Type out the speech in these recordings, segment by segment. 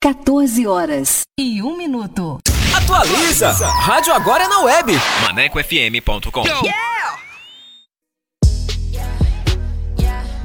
14 horas e um minuto. Atualiza! Rádio agora é na web. ManecoFM.com. Yeah!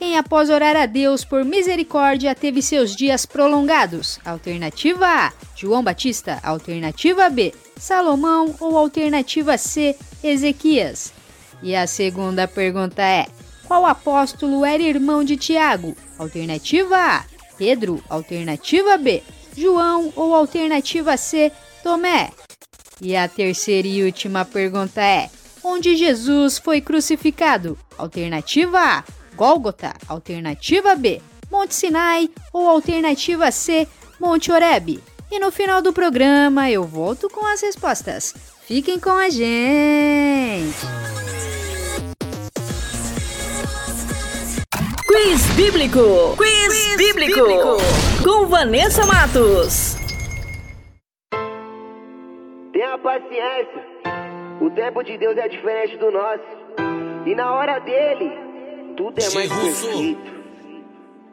quem, após orar a Deus por misericórdia, teve seus dias prolongados? Alternativa A: João Batista. Alternativa B: Salomão. Ou alternativa C: Ezequias. E a segunda pergunta é: Qual apóstolo era irmão de Tiago? Alternativa A: Pedro. Alternativa B: João. Ou alternativa C: Tomé. E a terceira e última pergunta é: Onde Jesus foi crucificado? Alternativa A: Gólgota. Alternativa B: Monte Sinai ou alternativa C, Monte Oreb? E no final do programa eu volto com as respostas. Fiquem com a gente! Quiz Bíblico! Quiz, Quiz bíblico. bíblico! Com Vanessa Matos. Tenha paciência, o tempo de Deus é diferente do nosso. E na hora dele, tudo é mais perfeito.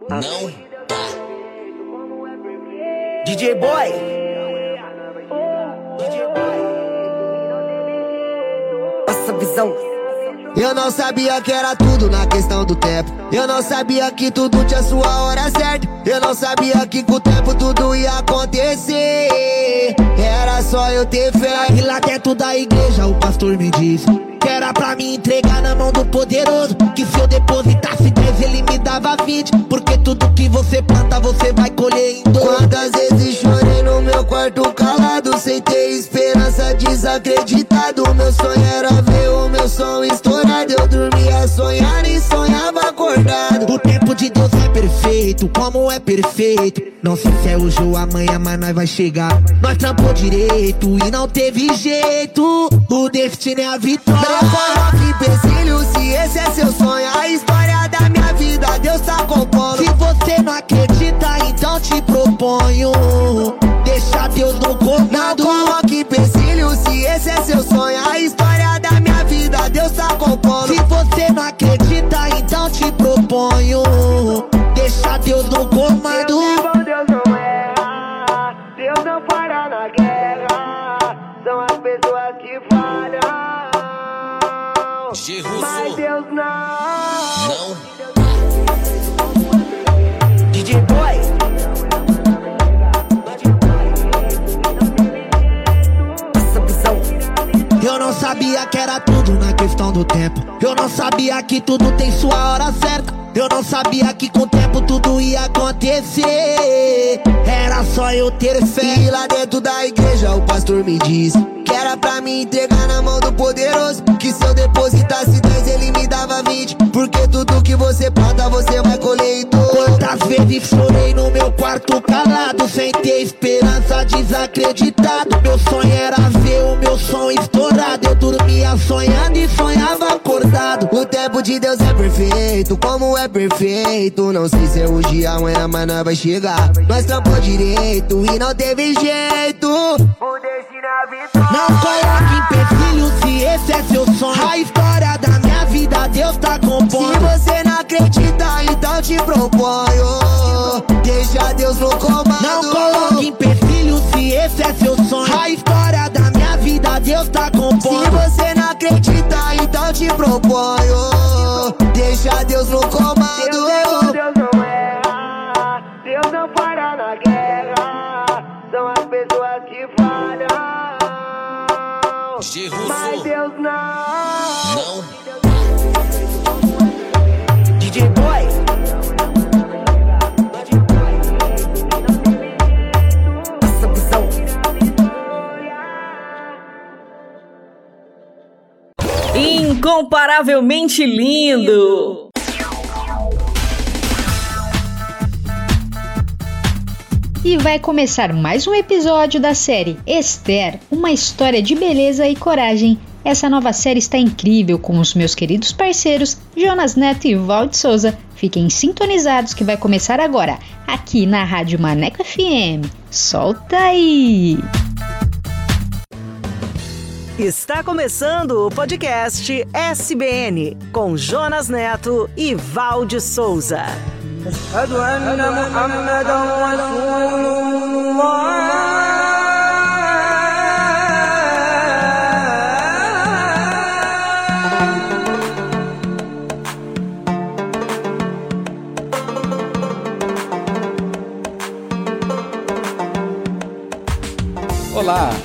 Não tá. DJ Boy. DJ Boy. Passa visão. Eu não sabia que era tudo na questão do tempo. Eu não sabia que tudo tinha sua hora certa. Eu não sabia que com o tempo tudo ia acontecer. Era só eu ter fé. E lá dentro da igreja o pastor me disse era pra me entregar na mão do poderoso. Que se eu depositasse 10, ele me dava 20. Porque tudo que você planta, você vai colher em dor. Quantas vezes chorei no meu quarto calado, sem ter esperança, desacreditado. Meu sonho era ver o meu som estourar acordado, eu dormia sonhando e sonhava perfeito, como é perfeito. Não sei se é hoje ou amanhã, mas nós vai chegar. Nós trampou direito e não teve jeito. O destino é a vitória. Não empecilho se esse é seu sonho. A história da minha vida, Deus tá compondo. Se você não acredita, então te proponho. Deixa Deus no comando. Não coloque empecilho se esse é seu sonho. A história da minha vida, Deus tá compondo. Se você não acredita, então te proponho. Deixa Deus no comando. Deus, Deus não erra. Deus não para na guerra. São as pessoas que falham. Mas Deus não. Não. Eu não sabia que era tudo na questão do tempo. Eu não sabia que tudo tem sua hora certa. Eu não sabia que com o tempo tudo ia acontecer. Era só eu ter fé. E lá dentro da igreja o pastor me disse que era pra me entregar na mão do poderoso. Que se eu depositasse 10, ele me dava 20. Porque tudo que você planta, você vai colher em Quantas vezes chorei no meu quarto calado, sem ter esperança, desacreditado. Meu sonho era sonhando e sonhava acordado. O tempo de Deus é perfeito, como é perfeito. Não sei se é hoje, amanhã, mas nós vai chegar. Nós trampou direito e não teve jeito. Não coloque empecilho se esse é seu sonho. A história da minha vida, Deus tá compondo. Se você não acredita, então te proponho. Deixa Deus no comando. Não coloque empecilho se esse é seu sonho. A história da minha vida, Deus tá compondo. Se você acredita, então te proponho. Deixa Deus no comando. Deus, Deus não erra. Deus não para na guerra. São as pessoas que falham. Mas Deus não. Não. Incomparavelmente lindo. E vai começar mais um episódio da série Esther, uma história de beleza e coragem. Essa nova série está incrível com os meus queridos parceiros Jonas Neto e Valde Souza. Fiquem sintonizados que vai começar agora, aqui na Rádio Maneco FM. Solta aí! Está começando o podcast SBN com Jonas Neto e Valde Souza. أشهد أن محمدا رسول الله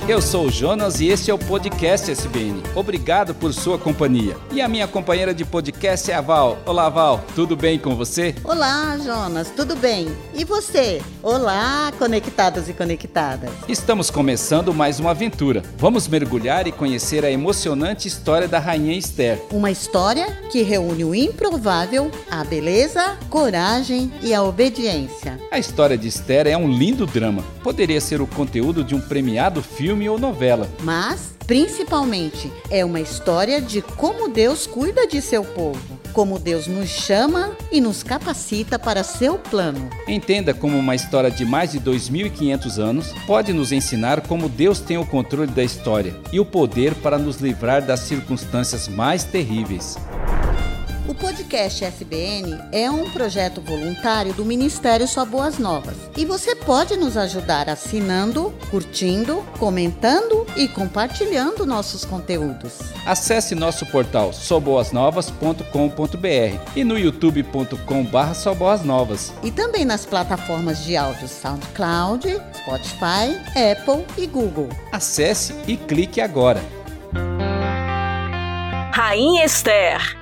Eu sou o Jonas e este é o podcast SBN. Obrigado por sua companhia. E a minha companheira de podcast é a Val. Olá, Val, tudo bem com você? Olá, Jonas, tudo bem? E você? Olá, conectados e conectadas. Estamos começando mais uma aventura. Vamos mergulhar e conhecer a emocionante história da Rainha Esther. Uma história que reúne o improvável, a beleza, coragem e a obediência. A história de Esther é um lindo drama. Poderia ser o conteúdo de um premiado filme ou novela. Mas, principalmente, é uma história de como Deus cuida de seu povo, como Deus nos chama e nos capacita para seu plano. Entenda como uma história de mais de 2.500 anos pode nos ensinar como Deus tem o controle da história e o poder para nos livrar das circunstâncias mais terríveis. O podcast SBN é um projeto voluntário do Ministério Só Boas Novas e você pode nos ajudar assinando, curtindo, comentando e compartilhando nossos conteúdos. Acesse nosso portal soboasnovas.com.br e no youtube.com/soboasnovas e também nas plataformas de áudio SoundCloud, Spotify, Apple e Google. Acesse e clique agora. Rainha Esther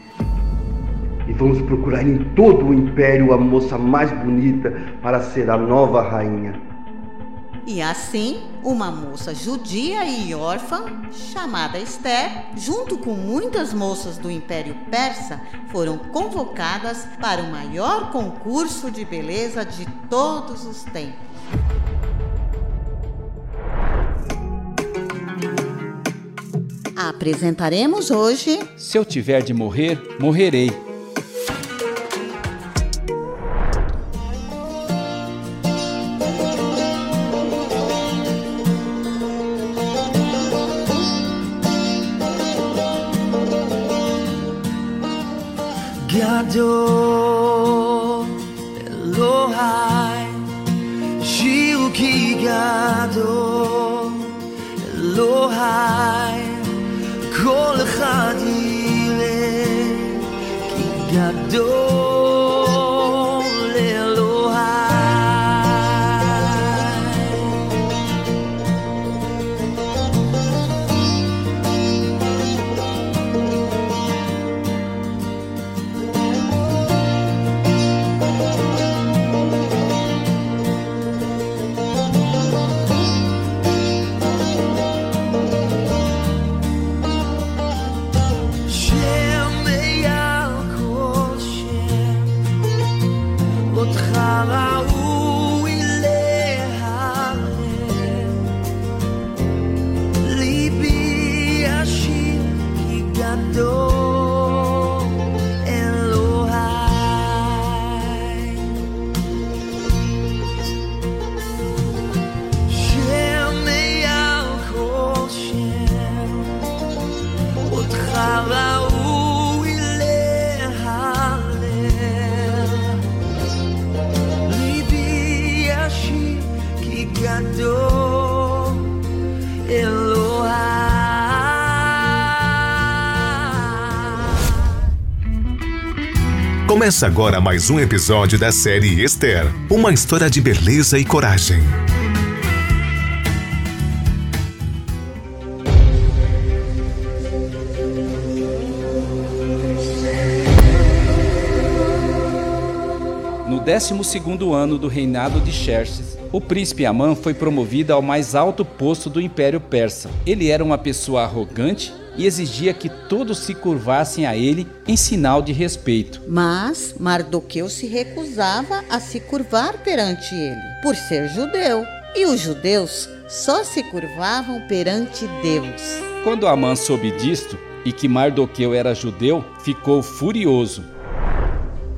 vamos procurar em todo o império a moça mais bonita para ser a nova rainha. E assim, uma moça judia e órfã, chamada Esther, junto com muitas moças do Império Persa, foram convocadas para o maior concurso de beleza de todos os tempos. Apresentaremos hoje. Se eu tiver de morrer, morrerei yo. Começa agora mais um episódio da série Esther uma história de beleza e coragem. No 12 ano do reinado de Xerxes, o príncipe Amã foi promovido ao mais alto posto do Império Persa. Ele era uma pessoa arrogante e exigia que todos se curvassem a ele em sinal de respeito. Mas Mardoqueu se recusava a se curvar perante ele, por ser judeu, e os judeus só se curvavam perante Deus. Quando Amã soube disto e que Mardoqueu era judeu, ficou furioso.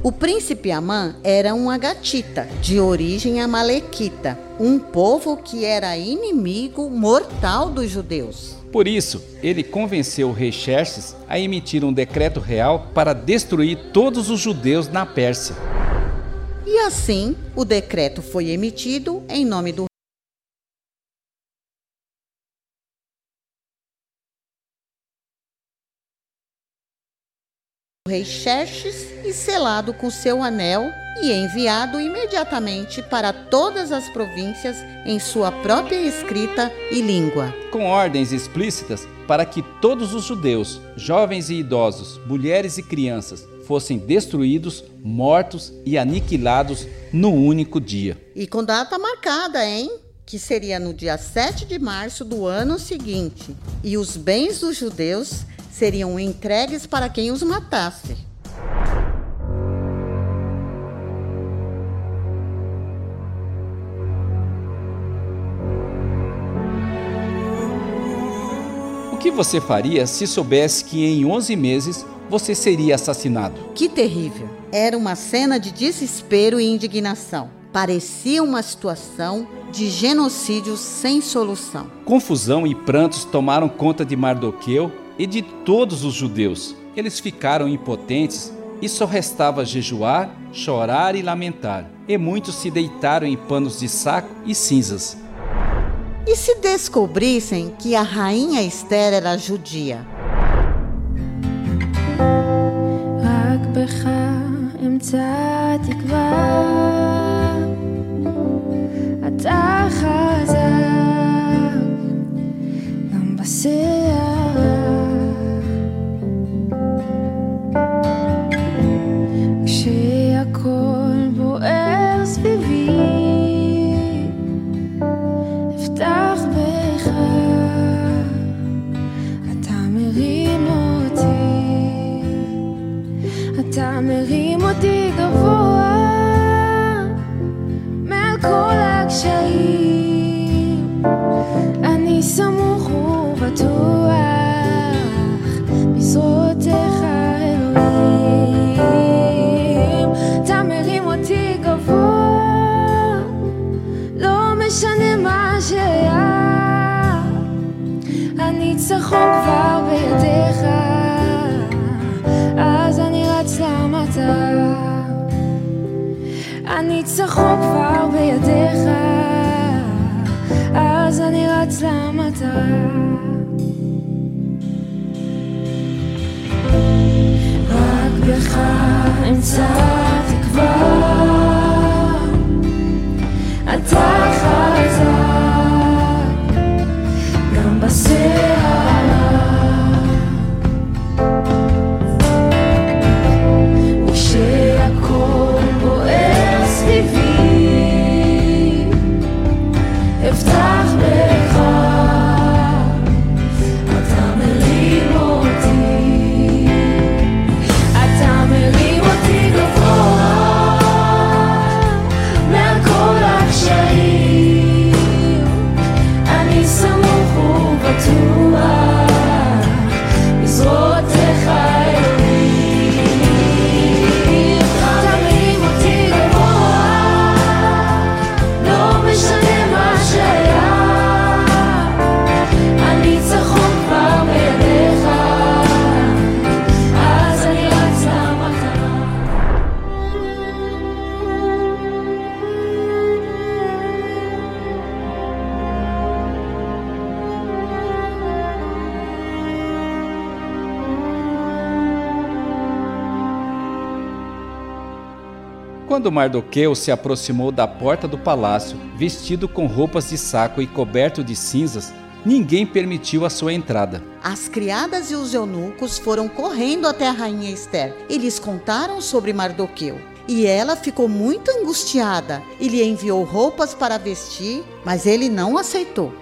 O príncipe Amã era um agatita, de origem amalequita, um povo que era inimigo mortal dos judeus. Por isso, ele convenceu o rei Xerxes a emitir um decreto real para destruir todos os judeus na Pérsia. E assim, o decreto foi emitido em nome do rei Xerxes e selado com seu anel e enviado imediatamente para todas as províncias em sua própria escrita e língua. Com ordens explícitas para que todos os judeus, jovens e idosos, mulheres e crianças, fossem destruídos, mortos e aniquilados no único dia. E com data marcada, hein? Que seria no dia 7 de março do ano seguinte. E os bens dos judeus seriam entregues para quem os matasse. que você faria se soubesse que em 11 meses você seria assassinado? Que terrível! Era uma cena de desespero e indignação. Parecia uma situação de genocídio sem solução. Confusão e prantos tomaram conta de Mardoqueu e de todos os judeus. Eles ficaram impotentes e só restava jejuar, chorar e lamentar. E muitos se deitaram em panos de saco e cinzas. E se descobrissem que a rainha Esther era judia? אתה חזק, גם אתה הניצחון כבר בידיך הניצחון כבר בידיך, אז אני רץ למטרה. רק בך אמצא תקווה, אתה Quando Mardoqueu se aproximou da porta do palácio, vestido com roupas de saco e coberto de cinzas, ninguém permitiu a sua entrada. As criadas e os eunucos foram correndo até a rainha Esther e lhes contaram sobre Mardoqueu. E ela ficou muito angustiada e lhe enviou roupas para vestir, mas ele não aceitou.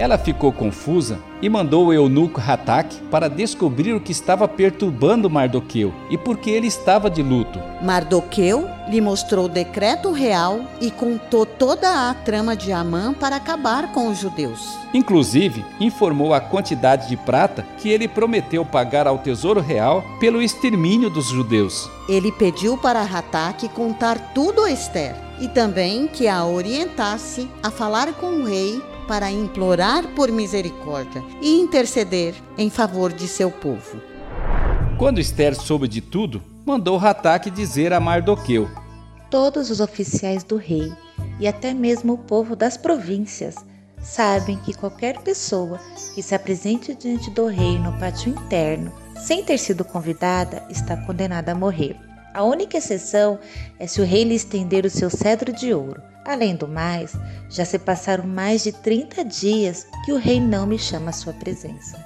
Ela ficou confusa e mandou o eunuco Hatak para descobrir o que estava perturbando Mardoqueu e por que ele estava de luto. Mardoqueu lhe mostrou o decreto real e contou toda a trama de Amã para acabar com os judeus. Inclusive, informou a quantidade de prata que ele prometeu pagar ao tesouro real pelo extermínio dos judeus. Ele pediu para Hatak contar tudo a Esther e também que a orientasse a falar com o rei para implorar por misericórdia e interceder em favor de seu povo. Quando Esther soube de tudo, mandou Hatak dizer a Mardoqueu: Todos os oficiais do rei e até mesmo o povo das províncias sabem que qualquer pessoa que se apresente diante do rei no pátio interno sem ter sido convidada está condenada a morrer. A única exceção é se o rei lhe estender o seu cedro de ouro. Além do mais, já se passaram mais de 30 dias que o rei não me chama à sua presença.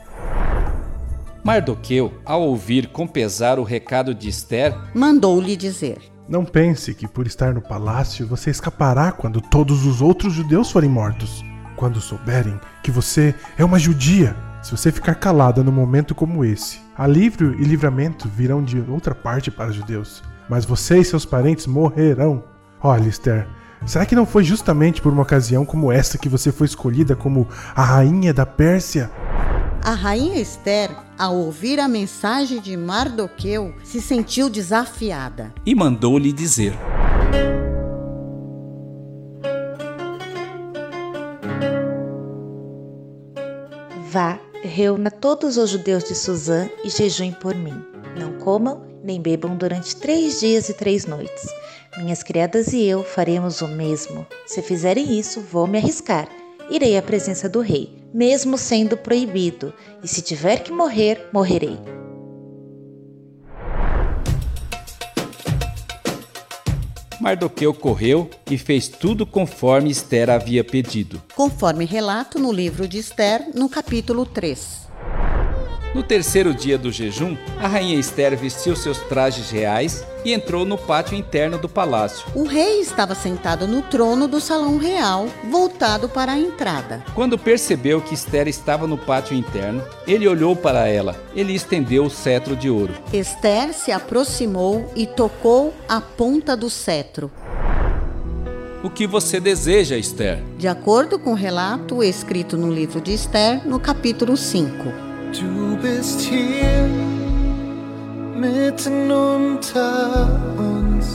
Mardoqueu, ao ouvir com pesar o recado de Esther, mandou-lhe dizer: Não pense que por estar no palácio você escapará quando todos os outros judeus forem mortos. Quando souberem que você é uma judia, se você ficar calada num momento como esse, alívio e livramento virão de outra parte para os judeus, mas você e seus parentes morrerão. Olha, Esther, será que não foi justamente por uma ocasião como esta que você foi escolhida como a rainha da Pérsia? A rainha Esther, ao ouvir a mensagem de Mardoqueu, se sentiu desafiada e mandou-lhe dizer: Vá, reúna todos os judeus de Suzã e jejuem por mim. Não comam nem bebam durante três dias e três noites. Minhas criadas e eu faremos o mesmo. Se fizerem isso, vou me arriscar. Irei à presença do rei, mesmo sendo proibido, e se tiver que morrer, morrerei. Mardoqueu correu e fez tudo conforme Esther havia pedido. Conforme relato no livro de Esther, no capítulo 3. No terceiro dia do jejum, a rainha Esther vestiu seus trajes reais e entrou no pátio interno do palácio. O rei estava sentado no trono do salão real, voltado para a entrada. Quando percebeu que Esther estava no pátio interno, ele olhou para ela. Ele estendeu o cetro de ouro. Esther se aproximou e tocou a ponta do cetro. O que você deseja, Esther? De acordo com o relato escrito no livro de Esther, no capítulo 5. Du bist hier mitten unter uns.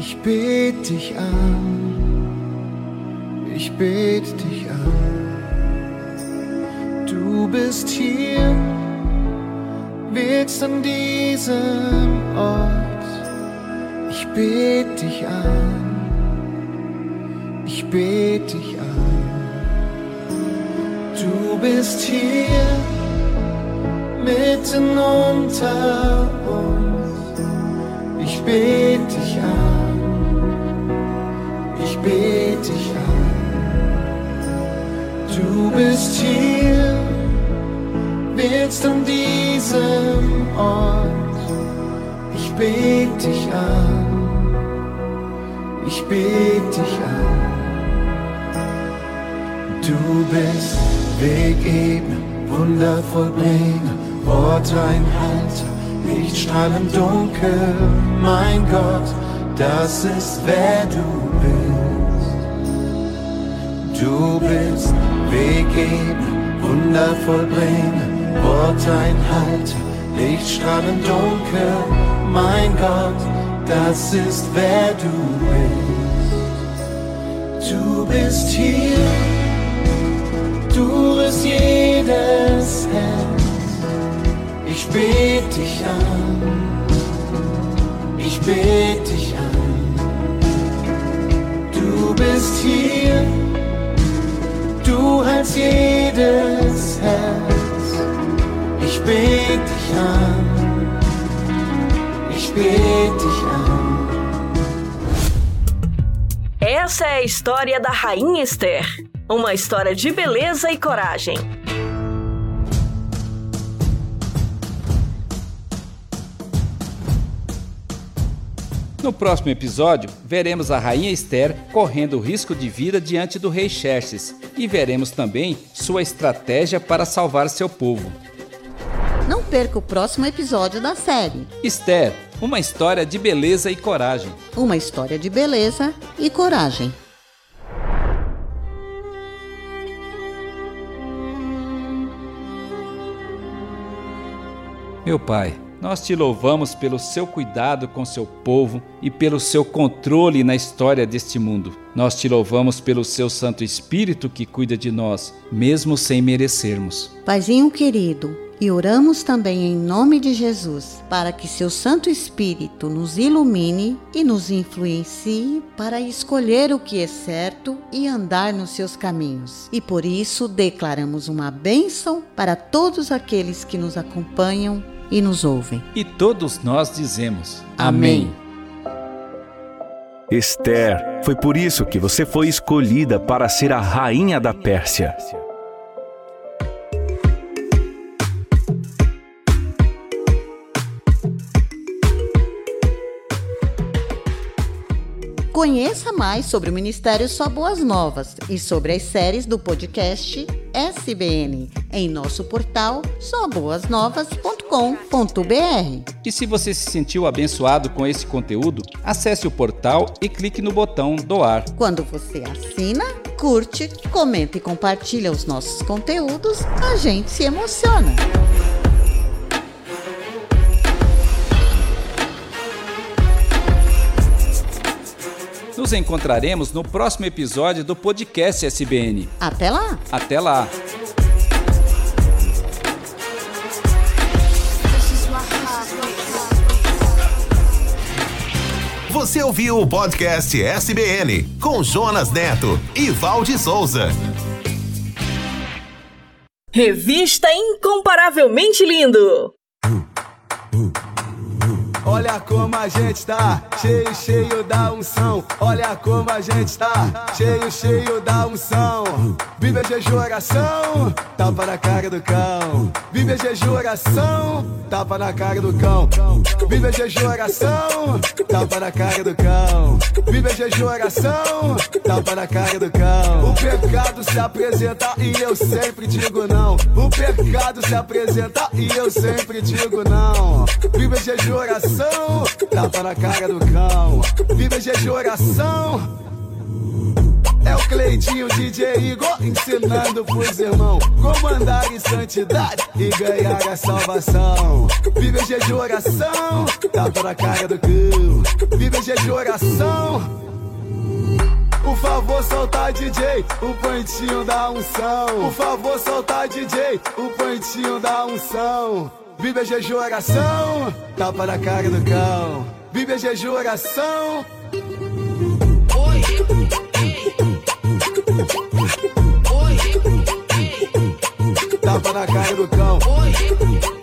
Ich bete dich an, ich bete dich an. Du bist hier, wirkst an diesem Ort. Ich bete dich an, ich bete dich an. Du bist hier mitten unter uns. Ich bete dich an, ich bete dich an. Du bist hier, willst an diesem Ort. Ich bete dich an, ich bete dich an. Du bist Weg ebnen, Wunder vollbringen, Wort einhalten, Lichtstrahl im Dunkel, mein Gott, das ist wer du bist. Du bist Weg ebnen, Wunder vollbringen, Wort einhalten, Lichtstrahl im Dunkel, mein Gott, das ist wer du bist. Du bist hier bist jedes Herz. Ich bete dich an, ich bete dich an. Du bist hier, du hältst jedes Herz. Ich bete dich an, ich bete dich an. Essa é a história da Rainha Esther. Uma história de beleza e coragem. No próximo episódio, veremos a rainha Esther correndo o risco de vida diante do rei Xerxes e veremos também sua estratégia para salvar seu povo. Não perca o próximo episódio da série. Esther, uma história de beleza e coragem. Uma história de beleza e coragem. Meu Pai, nós te louvamos pelo seu cuidado com seu povo e pelo seu controle na história deste mundo. Nós te louvamos pelo seu Santo Espírito que cuida de nós, mesmo sem merecermos. Paizinho querido, e oramos também em nome de Jesus, para que seu Santo Espírito nos ilumine e nos influencie para escolher o que é certo e andar nos seus caminhos. E por isso declaramos uma bênção para todos aqueles que nos acompanham e nos ouvem. E todos nós dizemos: Amém. Esther, foi por isso que você foi escolhida para ser a rainha da Pérsia. Conheça mais sobre o Ministério Só Boas Novas e sobre as séries do podcast SBN em nosso portal soboasnovas.com.br. E se você se sentiu abençoado com esse conteúdo, acesse o portal e clique no botão doar. Quando você assina, curte, comenta e compartilha os nossos conteúdos, a gente se emociona. Nos encontraremos no próximo episódio do podcast SBN. Até lá! Até lá! Você ouviu o podcast SBN com Jonas Neto e Valde Souza. Revista Incomparavelmente Lindo. Olha como a gente tá, cheio, cheio da unção. Olha como a gente tá, cheio, cheio da unção. Vive a jejum, oração, tapa na cara do cão. Vive a jejum, oração, tapa na cara do cão. Vive a jejum, oração, tapa na cara do cão. Vive a jejum, oração, tapa na cara do cão. O pecado se apresenta e eu sempre digo não. O pecado se apresenta e eu sempre digo não. Vive a jejum, oração oração, tapa na cara do cão. Vive jejum oração. É o Cleitinho DJ Igor ensinando pros irmãos como andar em santidade e ganhar a salvação. Vive jejum oração, tapa na cara do cão. Vive jejum oração. Por favor, solta DJ, o pontinho da unção. Por favor, solta DJ, o pontinho da unção. Vive jejum oração, tapa na cara do cão. Vive jejum oração. Oi. Oi. Tapa na cara do cão. Oi.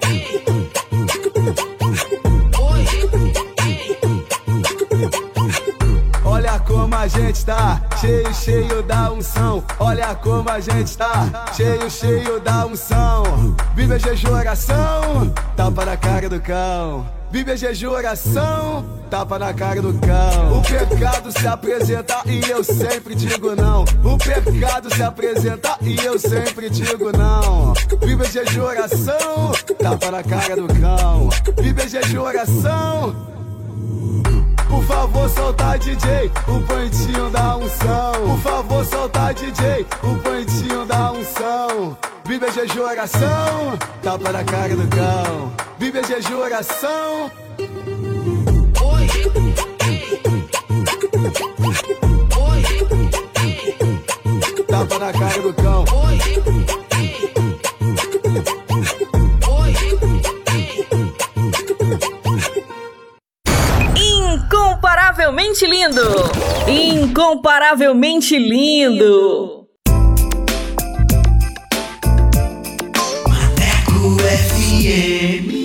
A gente tá, cheio, cheio da unção. Olha como a gente tá, cheio, cheio da unção. Vive a jejum oração, tapa na cara do cão. Vive a jejum oração, tapa na cara do cão. O pecado se apresenta e eu sempre digo não. O pecado se apresenta e eu sempre digo não. Vive a jejum oração, tapa na cara do cão. Vive a jejum oração. Por favor, solta DJ, o pontinho da unção. Por favor, solta DJ, o pontinho da unção. Vive a jejum oração, tapa na cara do cão. Vive a jejum oração. Tapa na cara do cão. Incomparavelmente lindo! Incomparavelmente lindo! Maneco FM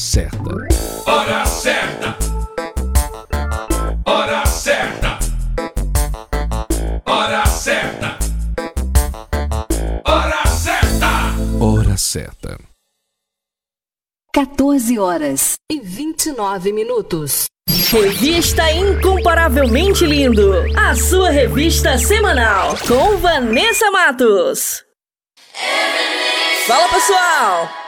Certa. Hora certa. Hora certa. Hora certa. Hora certa. Hora certa. 14 horas e 29 minutos. Revista Incomparavelmente Lindo. A sua revista semanal. Com Vanessa Matos. Fala pessoal!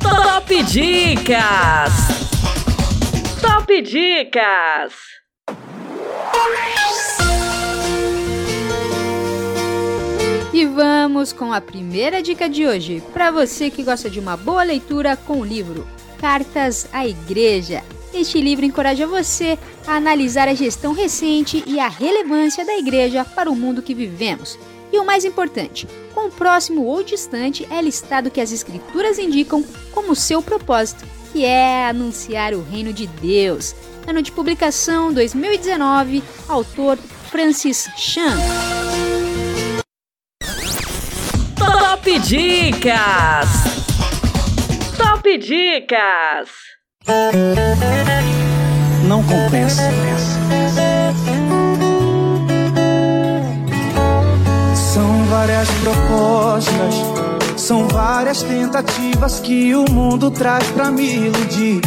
Top Dicas! Top Dicas! E vamos com a primeira dica de hoje, para você que gosta de uma boa leitura com o livro Cartas à Igreja. Este livro encoraja você a analisar a gestão recente e a relevância da igreja para o mundo que vivemos. E o mais importante, com próximo ou distante é listado que as escrituras indicam como seu propósito, que é anunciar o reino de Deus. Ano de publicação 2019, autor Francis Chan. Dicas! Top Dicas! Não compensa. São várias propostas, são várias tentativas que o mundo traz pra me iludir,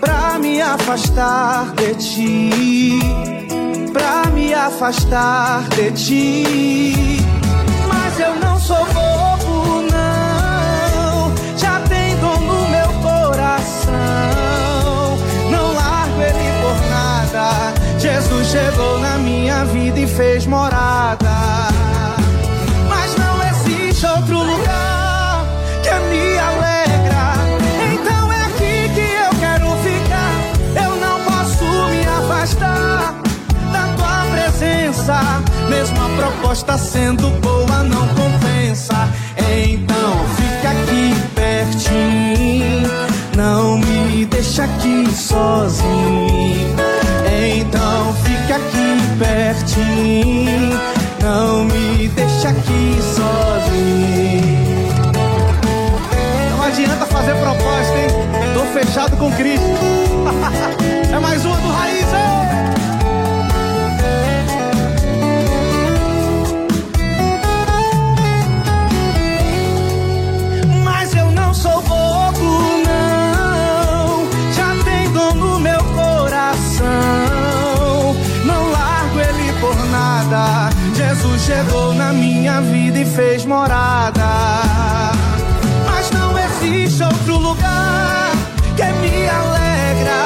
pra me afastar de ti, pra me afastar de ti. Mas eu não sou bobo, vida e fez morada. Mas não existe outro lugar que me alegra. Então é aqui que eu quero ficar. Eu não posso me afastar da tua presença. Mesmo a proposta sendo boa, não compensa. Então fica aqui pertinho. Não me deixa aqui sozinho. Fica aqui pertinho. Não me deixa aqui sozinho. Não adianta fazer proposta, hein? Tô fechado com Cristo. é mais uma do Raiz, chegou na minha vida e fez morada. Mas não existe outro lugar que me alegra.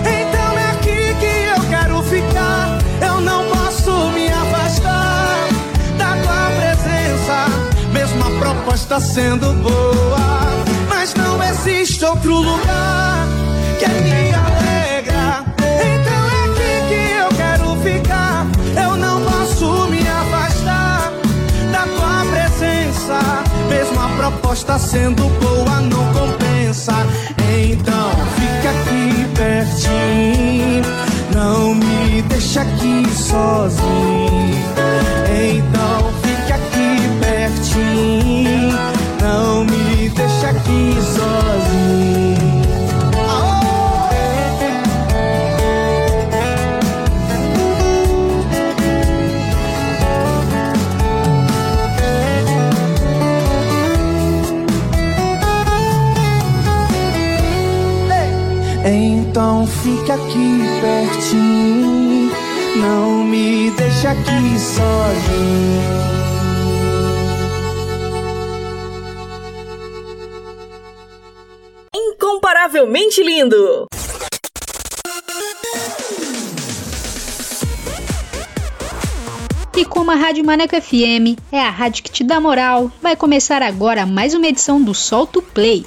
Então é aqui que eu quero ficar. Eu não posso me afastar da tua presença. Mesmo a proposta sendo boa. Mas não existe outro lugar que me alegra. proposta sendo boa não compensa. Então fica aqui pertinho, não me deixa aqui sozinho. Então fica aqui pertinho, não me Então fique aqui pertinho, não me deixe aqui sozinho. Incomparavelmente lindo. E como a Rádio Maneco FM é a rádio que te dá moral, vai começar agora mais uma edição do Solto Play.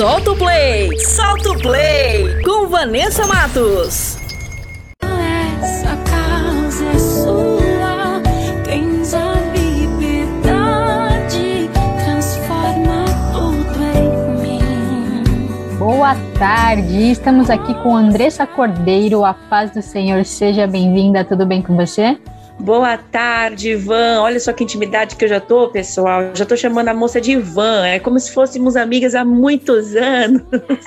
Solta o play! Solta o play! Com Vanessa Matos. Essa casa é sua, tens a liberdade, transforma tudo em mim. Boa tarde, estamos aqui com Andressa Cordeiro. A paz do Senhor seja bem-vinda. Tudo bem com você? Boa tarde, Ivan. Olha só que intimidade que eu já tô, pessoal. Já tô chamando a moça de Ivan. É como se fôssemos amigas há muitos anos.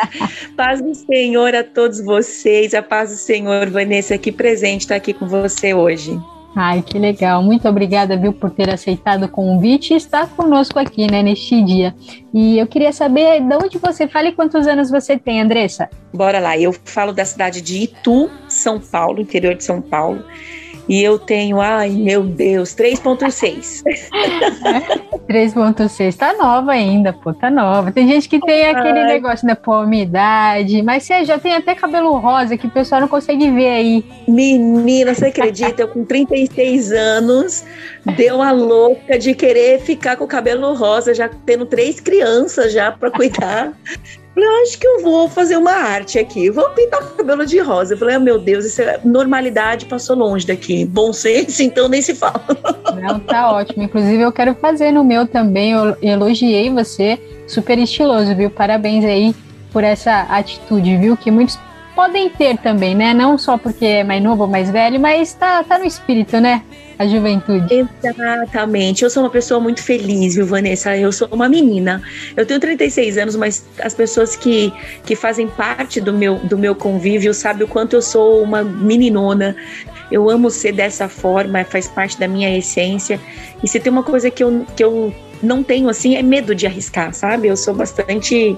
paz do Senhor a todos vocês. A paz do Senhor, Vanessa, aqui presente, está aqui com você hoje. Ai, que legal. Muito obrigada, viu, por ter aceitado o convite e estar conosco aqui, né, neste dia. E eu queria saber de onde você fala e quantos anos você tem, Andressa? Bora lá. Eu falo da cidade de Itu, São Paulo, interior de São Paulo. E eu tenho, ai meu Deus, 3.6. 3.6, tá nova ainda, pô, tá nova. Tem gente que tem aquele Ai. negócio da pô, minha idade, mas você já tem até cabelo rosa que o pessoal não consegue ver aí. Menina, você acredita? Eu com 36 anos, deu uma louca de querer ficar com o cabelo rosa, já tendo três crianças já para cuidar. Falei, "Eu acho que eu vou fazer uma arte aqui, vou pintar o cabelo de rosa. Eu falei, ah, meu Deus, isso é normalidade, passou longe daqui. Bom senso, então nem se fala. Não, tá ótimo. Inclusive, eu quero fazer no meu também. Eu elogiei você, super estiloso, viu? Parabéns aí por essa atitude, viu? Que muitos podem ter também, né? Não só porque é mais novo mais velho, mas tá, tá no espírito, né? A juventude. Exatamente. Eu sou uma pessoa muito feliz, viu, Vanessa? Eu sou uma menina. Eu tenho 36 anos, mas as pessoas que, que fazem parte do meu, do meu convívio sabem o quanto eu sou uma meninona. Eu amo ser dessa forma, faz parte da minha essência. E se tem uma coisa que eu, que eu não tenho, assim, é medo de arriscar, sabe? Eu sou bastante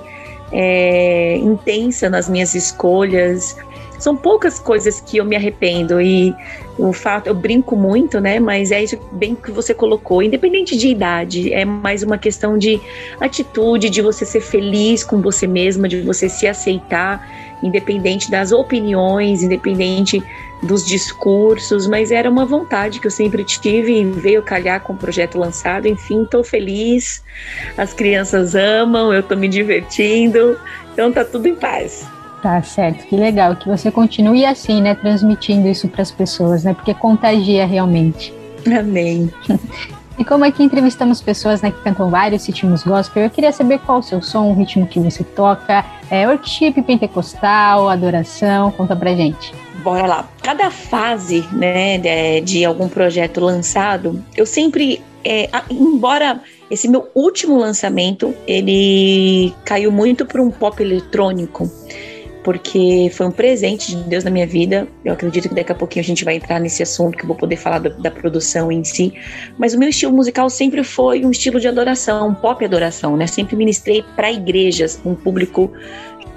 é, intensa nas minhas escolhas. São poucas coisas que eu me arrependo e o fato, eu brinco muito, né? Mas é isso bem que você colocou, independente de idade, é mais uma questão de atitude, de você ser feliz com você mesma, de você se aceitar, independente das opiniões, independente dos discursos, mas era uma vontade que eu sempre tive e veio calhar com o projeto lançado. Enfim, estou feliz, as crianças amam, eu estou me divertindo, então tá tudo em paz. Tá certo, que legal. Que você continue assim, né? Transmitindo isso para as pessoas, né? Porque contagia realmente. Amém. E como aqui entrevistamos pessoas né, que cantam vários ritmos gospel, eu queria saber qual o seu som, o ritmo que você toca, é worship, pentecostal, adoração, conta pra gente. Bora lá. Cada fase, né, de, de algum projeto lançado, eu sempre, é, embora esse meu último lançamento, ele caiu muito para um pop eletrônico, porque foi um presente de Deus na minha vida. Eu acredito que daqui a pouquinho a gente vai entrar nesse assunto, que eu vou poder falar da, da produção em si. Mas o meu estilo musical sempre foi um estilo de adoração, um pop adoração, né? Sempre ministrei para igrejas, um público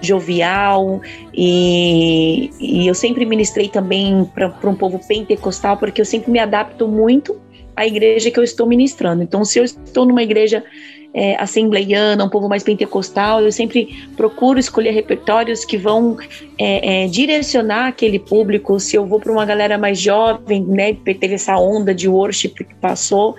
jovial e, e eu sempre ministrei também para um povo pentecostal, porque eu sempre me adapto muito à igreja que eu estou ministrando. Então, se eu estou numa igreja é, assembleiana, um povo mais pentecostal, eu sempre procuro escolher repertórios que vão é, é, direcionar aquele público. Se eu vou para uma galera mais jovem, né, teve essa onda de worship que passou,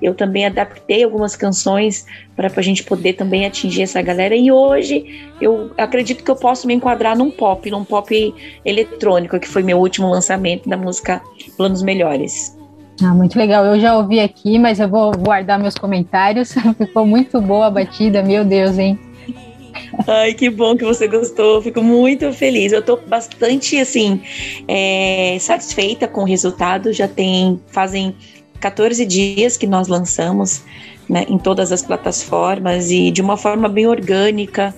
eu também adaptei algumas canções para a gente poder também atingir essa galera. E hoje eu acredito que eu posso me enquadrar num pop, num pop eletrônico, que foi meu último lançamento da música Planos Melhores. Ah, muito legal. Eu já ouvi aqui, mas eu vou guardar meus comentários. Ficou muito boa a batida, meu Deus, hein? Ai, que bom que você gostou. Fico muito feliz. Eu tô bastante, assim, é, satisfeita com o resultado. Já tem, fazem 14 dias que nós lançamos né, em todas as plataformas e de uma forma bem orgânica.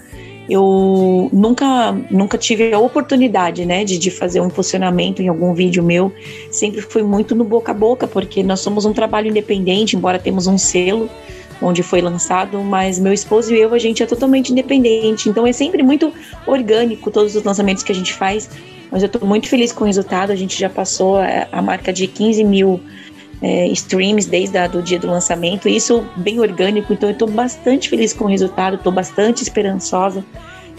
Eu nunca, nunca tive a oportunidade né, de, de fazer um posicionamento em algum vídeo meu. Sempre fui muito no boca a boca, porque nós somos um trabalho independente, embora temos um selo onde foi lançado, mas meu esposo e eu, a gente é totalmente independente. Então é sempre muito orgânico todos os lançamentos que a gente faz. Mas eu estou muito feliz com o resultado. A gente já passou a, a marca de 15 mil é, streams desde o dia do lançamento, isso bem orgânico, então eu estou bastante feliz com o resultado, estou bastante esperançosa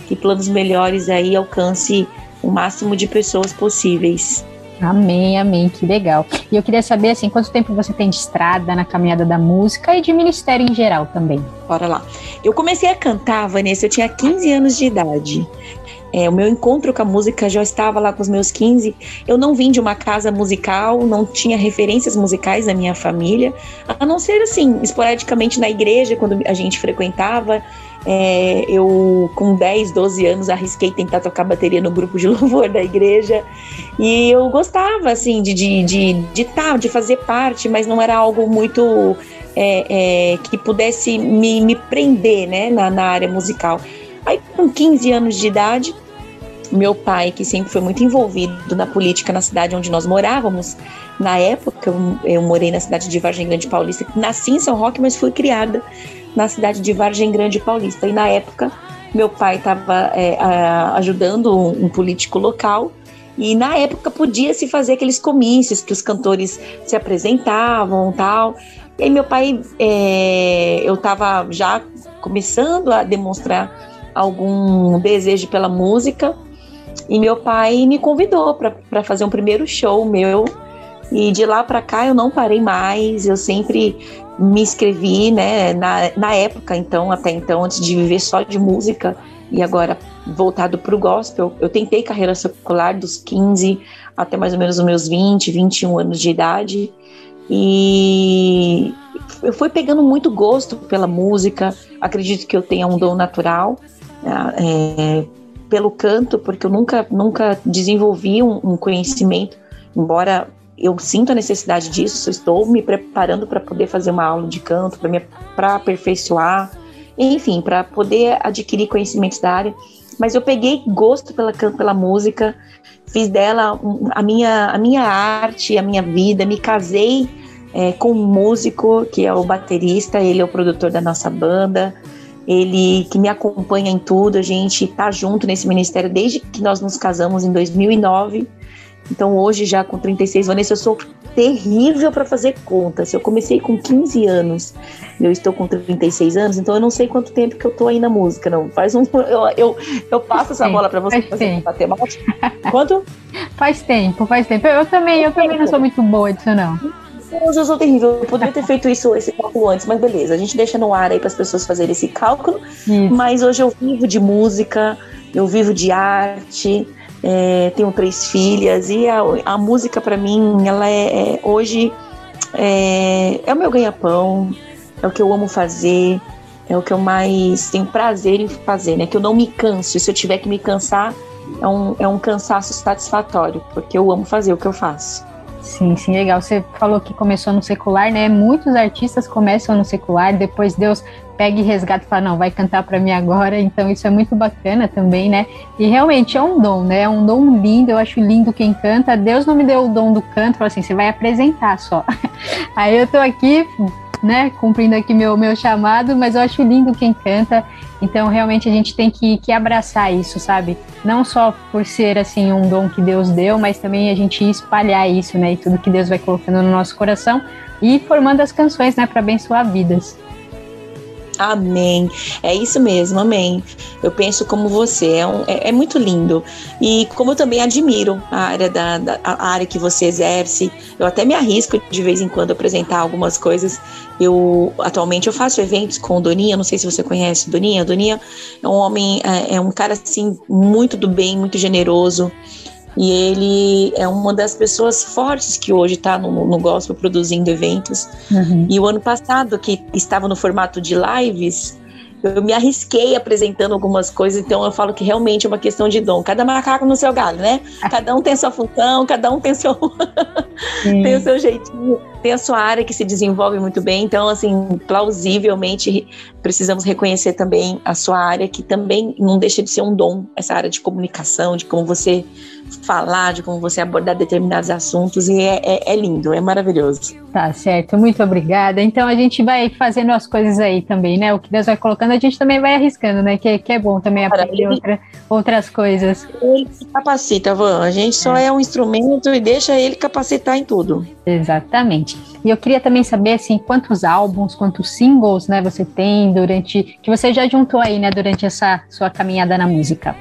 que planos melhores aí alcance o máximo de pessoas possíveis. Amém, amém, que legal. E eu queria saber, assim, quanto tempo você tem de estrada na caminhada da música e de ministério em geral também? Bora lá. Eu comecei a cantar, Vanessa, eu tinha 15 anos de idade. É, o meu encontro com a música já estava lá com os meus 15. Eu não vim de uma casa musical, não tinha referências musicais na minha família, a não ser assim, esporadicamente na igreja, quando a gente frequentava. É, eu, com 10, 12 anos, arrisquei tentar tocar bateria no grupo de louvor da igreja. E eu gostava, assim, de de, de, de, tá, de fazer parte, mas não era algo muito é, é, que pudesse me, me prender né, na, na área musical. Aí, com 15 anos de idade, meu pai, que sempre foi muito envolvido na política na cidade onde nós morávamos, na época eu, morei na cidade de Vargem Grande Paulista, nasci em São Roque, mas fui criada na cidade de Vargem Grande Paulista. E na época, meu pai estava é, ajudando um, um político local e na época podia se fazer aqueles comícios que os cantores se apresentavam tal. E aí meu pai, é, eu estava já começando a demonstrar algum desejo pela música. E meu pai me convidou para fazer um primeiro show meu. E de lá para cá eu não parei mais, eu sempre me inscrevi, né, na, na época, então, até então, antes de viver só de música e agora voltado para o gospel, eu tentei carreira secular dos 15 até mais ou menos os meus 20, 21 anos de idade. E eu fui pegando muito gosto pela música, acredito que eu tenha um dom natural é, pelo canto, porque eu nunca, nunca desenvolvi um, um conhecimento, embora eu sinto a necessidade disso, estou me preparando para poder fazer uma aula de canto, para aperfeiçoar, enfim, para poder adquirir conhecimentos da área. Mas eu peguei gosto pela, pela música, fiz dela a minha, a minha arte, a minha vida, me casei é, com um músico que é o baterista, ele é o produtor da nossa banda ele que me acompanha em tudo. A gente está junto nesse ministério desde que nós nos casamos em 2009. Então hoje já com 36 anos eu sou terrível para fazer contas. Eu comecei com 15 anos, eu estou com 36 anos, então eu não sei quanto tempo que eu tô aí na música, não. Faz um eu eu, eu passo essa bola para você fazer matemática. Quanto? Faz tempo, faz tempo. Eu também, eu também não sou muito boa disso não. Deus, eu sou terrível. Eu poderia ter feito isso, esse cálculo antes, mas beleza. A gente deixa no ar aí para as pessoas fazerem esse cálculo. Isso. Mas hoje eu vivo de música, eu vivo de arte, é, tenho três filhas e a, a música para mim, ela é, é hoje é, é, o meu ganha-pão, é o que eu amo fazer, é o que eu mais tenho prazer em fazer, né? Que eu não me canso. E se eu tiver que me cansar, é um, é um cansaço satisfatório, porque eu amo fazer o que eu faço. Sim, sim, legal. Você falou que começou no secular, né? Muitos artistas começam no secular, depois Deus pega e resgata e fala, não, vai cantar para mim agora. Então isso é muito bacana também, né? E realmente é um dom, né? É um dom lindo. Eu acho lindo quem canta. Deus não me deu o dom do canto, falou assim, você vai apresentar só. Aí eu tô aqui né, cumprindo aqui meu, meu chamado, mas eu acho lindo quem canta, então realmente a gente tem que, que abraçar isso, sabe? Não só por ser, assim, um dom que Deus deu, mas também a gente espalhar isso, né, e tudo que Deus vai colocando no nosso coração e formando as canções, né, para abençoar vidas. Amém. É isso mesmo, amém. Eu penso como você, é, um, é, é, muito lindo. E como eu também admiro a área, da, da, a área que você exerce, eu até me arrisco de vez em quando apresentar algumas coisas. Eu atualmente eu faço eventos com o Doninha, não sei se você conhece Doninha. Doninha é um homem, é, é um cara assim, muito do bem, muito generoso. E ele é uma das pessoas fortes que hoje está no, no gospel produzindo eventos. Uhum. E o ano passado, que estava no formato de lives, eu me arrisquei apresentando algumas coisas, então eu falo que realmente é uma questão de dom. Cada macaco no seu galho, né? Cada um tem sua função, cada um tem seu tem o seu jeitinho, tem a sua área que se desenvolve muito bem. Então, assim, plausivelmente precisamos reconhecer também a sua área que também não deixa de ser um dom, essa área de comunicação, de como você falar, de como você abordar determinados assuntos e é, é, é, lindo, é maravilhoso. Tá certo, muito obrigada. Então a gente vai fazendo as coisas aí também, né? O que Deus vai colocando, a gente também vai arriscando, né? Que, que é bom também aprender ele, outra, outras coisas. Ele capacita, Van. A gente só é. é um instrumento e deixa ele capacitar em tudo. Exatamente. E eu queria também saber assim, quantos álbuns, quantos singles, né, você tem durante que você já juntou aí, né, durante essa sua caminhada na música.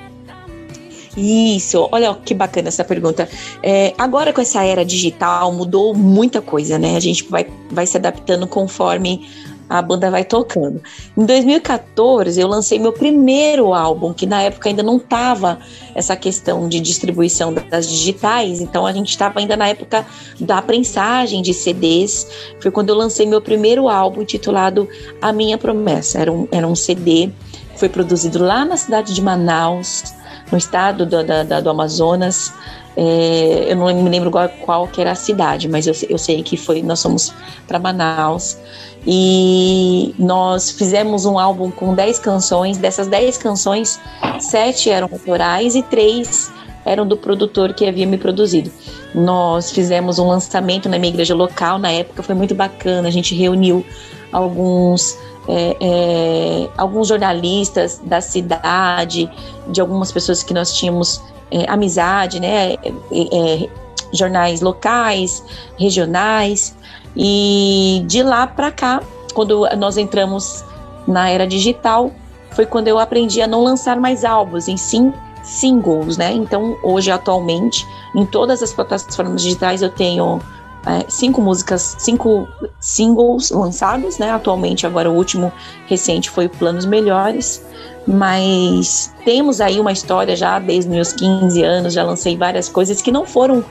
Isso, olha que bacana essa pergunta. É, agora com essa era digital mudou muita coisa, né? A gente vai, vai se adaptando conforme a banda vai tocando. Em 2014, eu lancei meu primeiro álbum, que na época ainda não tava essa questão de distribuição das digitais, então a gente estava ainda na época da prensagem de CDs. Foi quando eu lancei meu primeiro álbum, intitulado A Minha Promessa. Era um, era um CD, foi produzido lá na cidade de Manaus no estado do, da, do Amazonas. É, eu não me lembro qual, qual, que era a cidade, mas eu, eu sei que foi. Nós fomos para Manaus e nós fizemos um álbum com 10 canções. Dessas 10 canções, sete eram autorais e três eram do produtor que havia me produzido. Nós fizemos um lançamento na minha igreja local na época, foi muito bacana. A gente reuniu alguns é, é, alguns jornalistas da cidade, de algumas pessoas que nós tínhamos é, amizade, né? É, é, jornais locais, regionais. E de lá para cá, quando nós entramos na era digital, foi quando eu aprendi a não lançar mais álbuns, em sim singles, né? Então, hoje, atualmente, em todas as plataformas digitais, eu tenho é, cinco músicas, cinco singles lançados, né? Atualmente, agora o último recente foi Planos Melhores, mas temos aí uma história já desde meus 15 anos, já lancei várias coisas que não foram,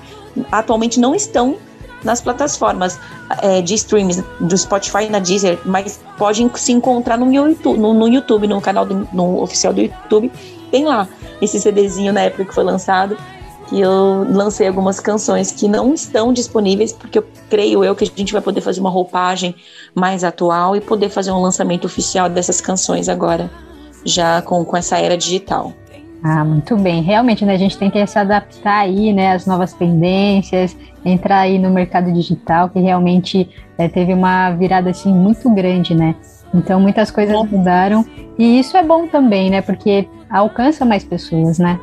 atualmente não estão nas plataformas é, de streams do Spotify na Deezer, mas pode se encontrar no YouTube, no, no, YouTube, no canal do, no oficial do YouTube, tem lá esse CDzinho na época que foi lançado que eu lancei algumas canções que não estão disponíveis, porque eu creio eu que a gente vai poder fazer uma roupagem mais atual e poder fazer um lançamento oficial dessas canções agora, já com, com essa era digital. Ah, muito bem. Realmente, né, a gente tem que se adaptar aí, né, às novas tendências, entrar aí no mercado digital, que realmente é, teve uma virada, assim, muito grande, né? Então, muitas coisas mudaram. E isso é bom também, né, porque alcança mais pessoas, né?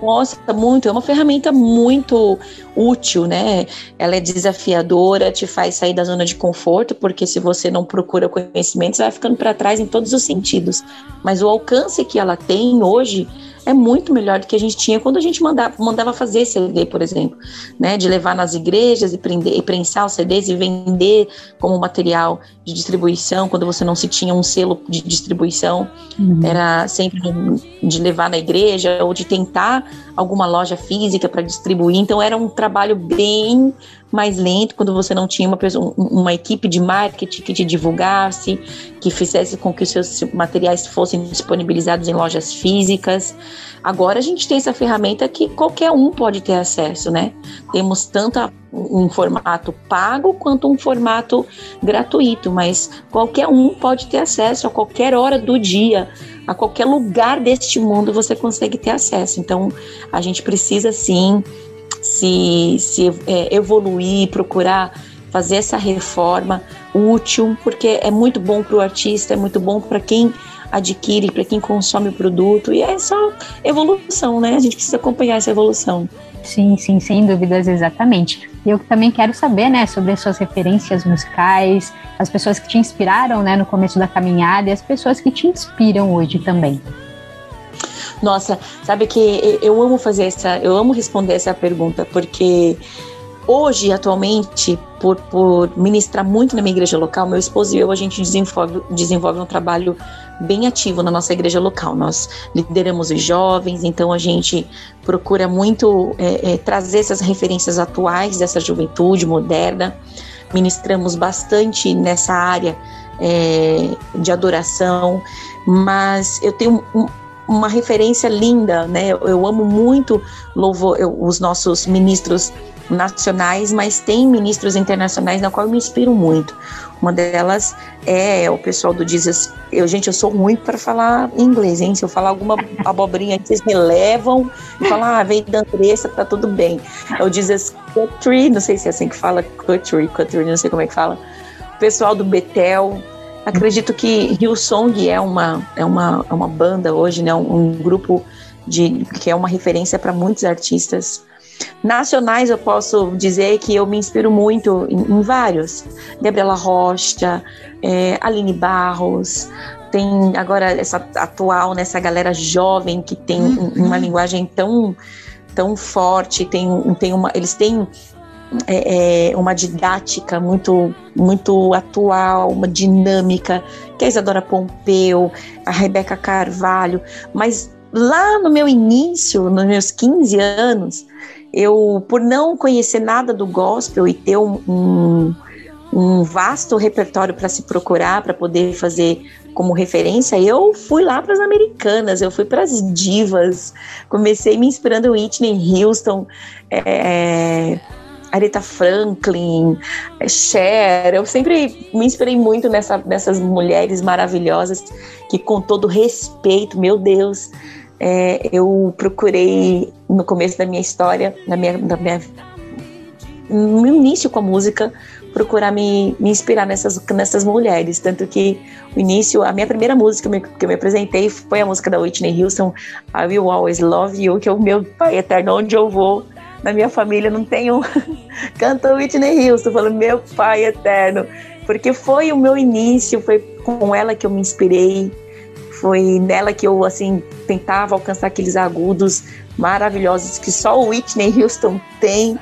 Nossa, muito. É uma ferramenta muito útil, né? Ela é desafiadora, te faz sair da zona de conforto, porque se você não procura conhecimento, você vai ficando para trás em todos os sentidos. Mas o alcance que ela tem hoje é muito melhor do que a gente tinha quando a gente mandava, mandava fazer CD, por exemplo, né? De levar nas igrejas e, prender, e prensar os CDs e vender como material de distribuição, quando você não se tinha um selo de distribuição. Uhum. Era sempre de levar na igreja ou de tentar alguma loja física para distribuir. Então era um trabalho bem mais lento, quando você não tinha uma, pessoa, uma equipe de marketing que te divulgasse, que fizesse com que os seus materiais fossem disponibilizados em lojas físicas. Agora a gente tem essa ferramenta que qualquer um pode ter acesso, né? Temos tanto um formato pago quanto um formato gratuito, mas qualquer um pode ter acesso a qualquer hora do dia, a qualquer lugar deste mundo você consegue ter acesso. Então a gente precisa sim se, se é, evoluir, procurar fazer essa reforma útil, porque é muito bom para o artista, é muito bom para quem adquire, para quem consome o produto, e é só evolução, né? A gente precisa acompanhar essa evolução. Sim, sim, sem dúvidas, exatamente. Eu também quero saber, né, sobre as suas referências musicais, as pessoas que te inspiraram, né, no começo da caminhada e as pessoas que te inspiram hoje também. Nossa, sabe que eu amo fazer essa, eu amo responder essa pergunta, porque hoje, atualmente, por, por ministrar muito na minha igreja local, meu esposo e eu, a gente desenvolve, desenvolve um trabalho bem ativo na nossa igreja local. Nós lideramos os jovens, então a gente procura muito é, é, trazer essas referências atuais dessa juventude moderna. Ministramos bastante nessa área é, de adoração, mas eu tenho um, uma referência linda, né? Eu, eu amo muito louvor, eu, os nossos ministros nacionais, mas tem ministros internacionais na qual eu me inspiro muito. Uma delas é o pessoal do Jesus. Eu, gente, eu sou ruim para falar inglês, hein? Se eu falar alguma abobrinha, vocês me levam e falam, ah, vem da Andressa, tá tudo bem. É o Jesus Country, não sei se é assim que fala, Country, Country, não sei como é que fala. O pessoal do Betel. Acredito que Hillsong é uma, é uma, é uma banda hoje, né? Um, um grupo de, que é uma referência para muitos artistas Nacionais, eu posso dizer que eu me inspiro muito em, em vários. Gabriela Rocha, é, Aline Barros, tem agora essa atual, nessa galera jovem que tem uhum. uma linguagem tão, tão forte, tem, tem uma, eles têm é, é, uma didática muito, muito atual, uma dinâmica, que é a Isadora Pompeu, a Rebeca Carvalho, mas lá no meu início, nos meus 15 anos, eu, por não conhecer nada do gospel e ter um, um, um vasto repertório para se procurar, para poder fazer como referência, eu fui lá para as americanas, eu fui para as divas, comecei me inspirando Whitney Houston, é, Aretha Franklin, Cher, eu sempre me inspirei muito nessa, nessas mulheres maravilhosas que com todo respeito, meu Deus, é, eu procurei no começo da minha história, na minha, na minha no início com a música, procurar me, me inspirar nessas, nessas mulheres. Tanto que o início, a minha primeira música que eu me apresentei foi a música da Whitney Houston, I Will Always Love You, que é o meu pai eterno, onde eu vou. Na minha família não tenho. Canta Whitney Houston, falando meu pai eterno. Porque foi o meu início, foi com ela que eu me inspirei foi nela que eu assim tentava alcançar aqueles agudos maravilhosos que só o Whitney Houston tem.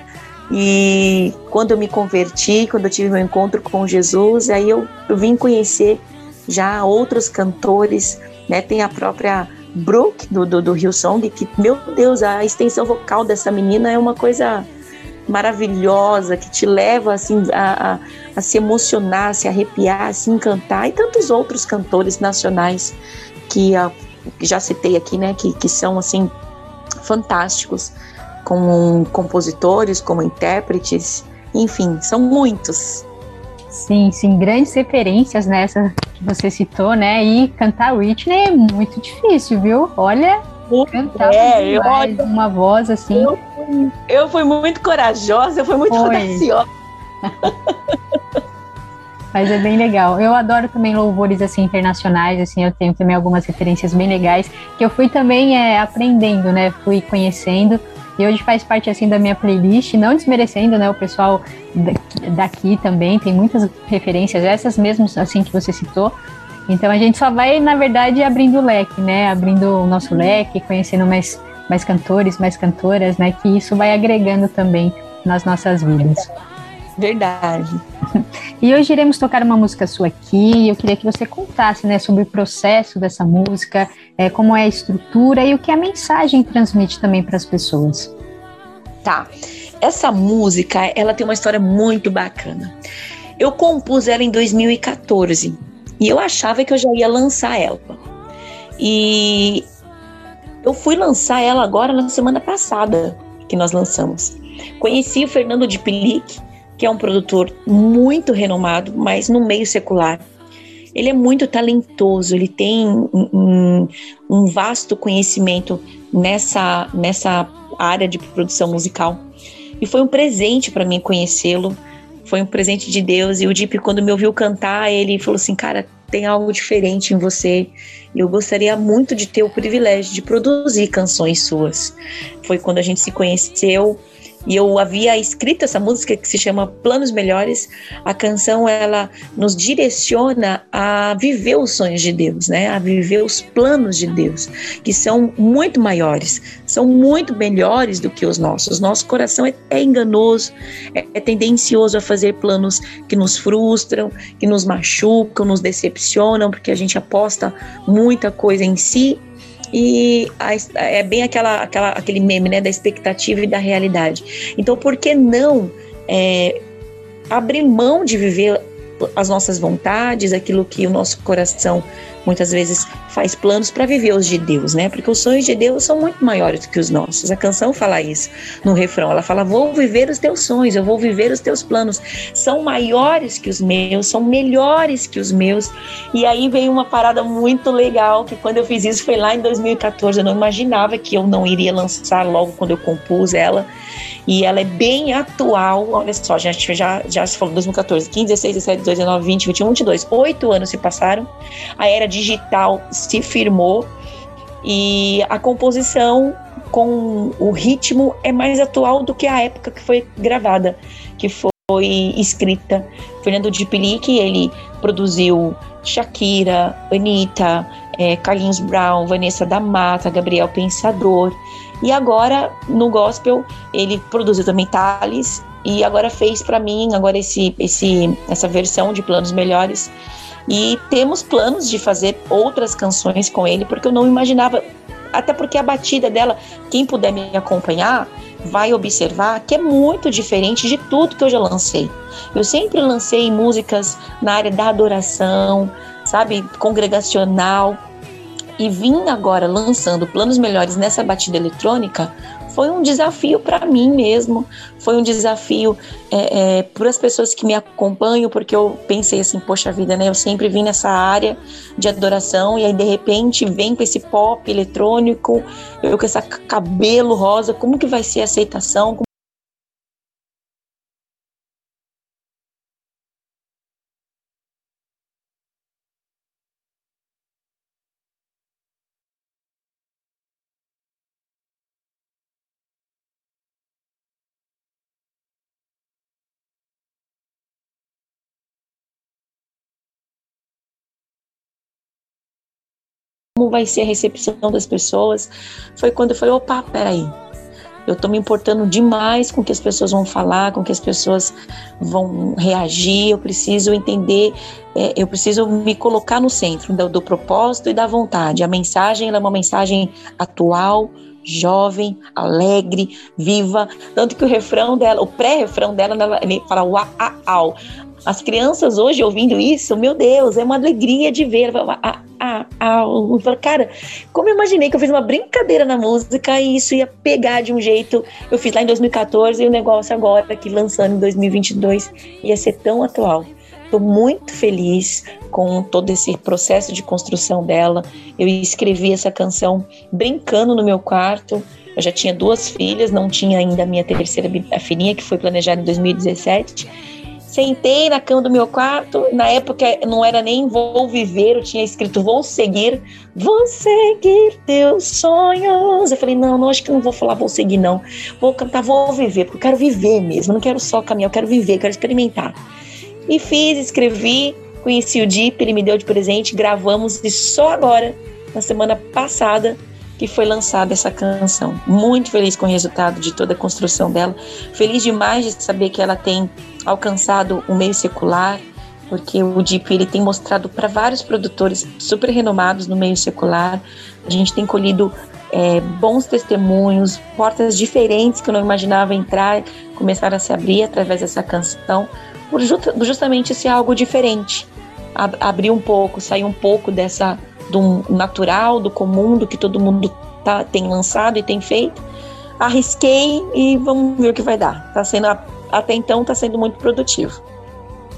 E quando eu me converti, quando eu tive meu encontro com Jesus, aí eu, eu vim conhecer já outros cantores, né? Tem a própria Brooke do, do, do Hillsong, que, meu Deus, a extensão vocal dessa menina é uma coisa maravilhosa, que te leva assim a, a, a se emocionar, a se arrepiar, a se encantar, e tantos outros cantores nacionais que, a, que já citei aqui, né, que, que são assim fantásticos, como compositores, como intérpretes, enfim, são muitos. Sim, sim, grandes referências nessa que você citou, né? E cantar Whitney é muito difícil, viu? Olha, cantar é, eu, uma voz assim. Eu, eu fui muito corajosa, eu fui muito Foi. audaciosa. Mas é bem legal. Eu adoro também louvores assim internacionais, assim, eu tenho também algumas referências bem legais que eu fui também é, aprendendo, né? Fui conhecendo e hoje faz parte assim da minha playlist, não desmerecendo, né, o pessoal daqui também, tem muitas referências, essas mesmas assim que você citou. Então a gente só vai, na verdade, abrindo o leque, né? Abrindo o nosso leque, conhecendo mais mais cantores, mais cantoras, né? Que isso vai agregando também nas nossas vidas. Verdade. E hoje iremos tocar uma música sua aqui. Eu queria que você contasse, né, sobre o processo dessa música, é, como é a estrutura e o que a mensagem transmite também para as pessoas. Tá. Essa música, ela tem uma história muito bacana. Eu compus ela em 2014 e eu achava que eu já ia lançar ela. E eu fui lançar ela agora na semana passada que nós lançamos. Conheci o Fernando de Pelic, que é um produtor muito renomado, mas no meio secular. Ele é muito talentoso, ele tem um, um vasto conhecimento nessa, nessa área de produção musical. E foi um presente para mim conhecê-lo, foi um presente de Deus. E o Deep, quando me ouviu cantar, ele falou assim: Cara, tem algo diferente em você. Eu gostaria muito de ter o privilégio de produzir canções suas. Foi quando a gente se conheceu e eu havia escrito essa música que se chama Planos Melhores. A canção ela nos direciona a viver os sonhos de Deus, né? A viver os planos de Deus, que são muito maiores, são muito melhores do que os nossos. Nosso coração é, é enganoso, é, é tendencioso a fazer planos que nos frustram, que nos machucam, nos decepcionam, porque a gente aposta muita coisa em si e a, é bem aquela, aquela, aquele meme né, da expectativa e da realidade. Então, por que não é, abrir mão de viver as nossas vontades, aquilo que o nosso coração muitas vezes faz planos para viver os de Deus, né? Porque os sonhos de Deus são muito maiores do que os nossos. A canção fala isso no refrão. Ela fala: "Vou viver os teus sonhos, eu vou viver os teus planos. São maiores que os meus, são melhores que os meus". E aí veio uma parada muito legal que quando eu fiz isso foi lá em 2014. Eu não imaginava que eu não iria lançar logo quando eu compus ela. E ela é bem atual. Olha só, a gente já, já se falou 2014, 15, 16, 17, 18, 19, 20, 21, 22. Oito anos se passaram. A era digital se firmou. E a composição com o ritmo é mais atual do que a época que foi gravada, que foi escrita. Fernando de Pelique, ele produziu Shakira, Anitta, é, Carlinhos Brown, Vanessa da Mata, Gabriel Pensador. E agora, no gospel, ele produziu também Thales e agora fez para mim agora esse, esse, essa versão de Planos Melhores. E temos planos de fazer outras canções com ele, porque eu não imaginava, até porque a batida dela, quem puder me acompanhar, vai observar que é muito diferente de tudo que eu já lancei. Eu sempre lancei músicas na área da adoração, sabe, congregacional, e vim agora lançando planos melhores nessa batida eletrônica foi um desafio para mim mesmo, foi um desafio é, é, para as pessoas que me acompanham, porque eu pensei assim, poxa vida, né? Eu sempre vim nessa área de adoração e aí de repente vem com esse pop eletrônico, eu com esse cabelo rosa, como que vai ser a aceitação? Como vai ser a recepção das pessoas, foi quando eu falei, opa, peraí, eu estou me importando demais com o que as pessoas vão falar, com o que as pessoas vão reagir, eu preciso entender, é, eu preciso me colocar no centro do, do, propósito e da vontade. A mensagem é uma mensagem atual, jovem, alegre, viva, tanto que o refrão dela, o pré-refrão dela, ela fala uau, as crianças hoje ouvindo isso, meu Deus, é uma alegria de ver. Ah, cara, como eu imaginei que eu fiz uma brincadeira na música e isso ia pegar de um jeito. Eu fiz lá em 2014 e o negócio agora, aqui lançando em 2022, ia ser tão atual. Estou muito feliz com todo esse processo de construção dela. Eu escrevi essa canção brincando no meu quarto. Eu já tinha duas filhas, não tinha ainda a minha terceira filhinha, que foi planejada em 2017 Sentei na cama do meu quarto. Na época não era nem vou viver, eu tinha escrito vou seguir. Vou seguir teus sonhos. Eu falei, não, não acho que não vou falar vou seguir, não. Vou cantar, vou viver, porque eu quero viver mesmo. Eu não quero só caminhar, eu quero viver, quero experimentar. E fiz, escrevi, conheci o Deep, ele me deu de presente, gravamos e só agora, na semana passada, que foi lançada essa canção. Muito feliz com o resultado de toda a construção dela. Feliz demais de saber que ela tem alcançado o meio secular, porque o Deep ele tem mostrado para vários produtores super renomados no meio secular. A gente tem colhido é, bons testemunhos, portas diferentes que eu não imaginava entrar, começaram a se abrir através dessa canção, por justamente ser algo diferente. Abrir um pouco, sair um pouco dessa do natural, do comum, do que todo mundo tá, tem lançado e tem feito. Arrisquei e vamos ver o que vai dar. Tá sendo até então está sendo muito produtivo.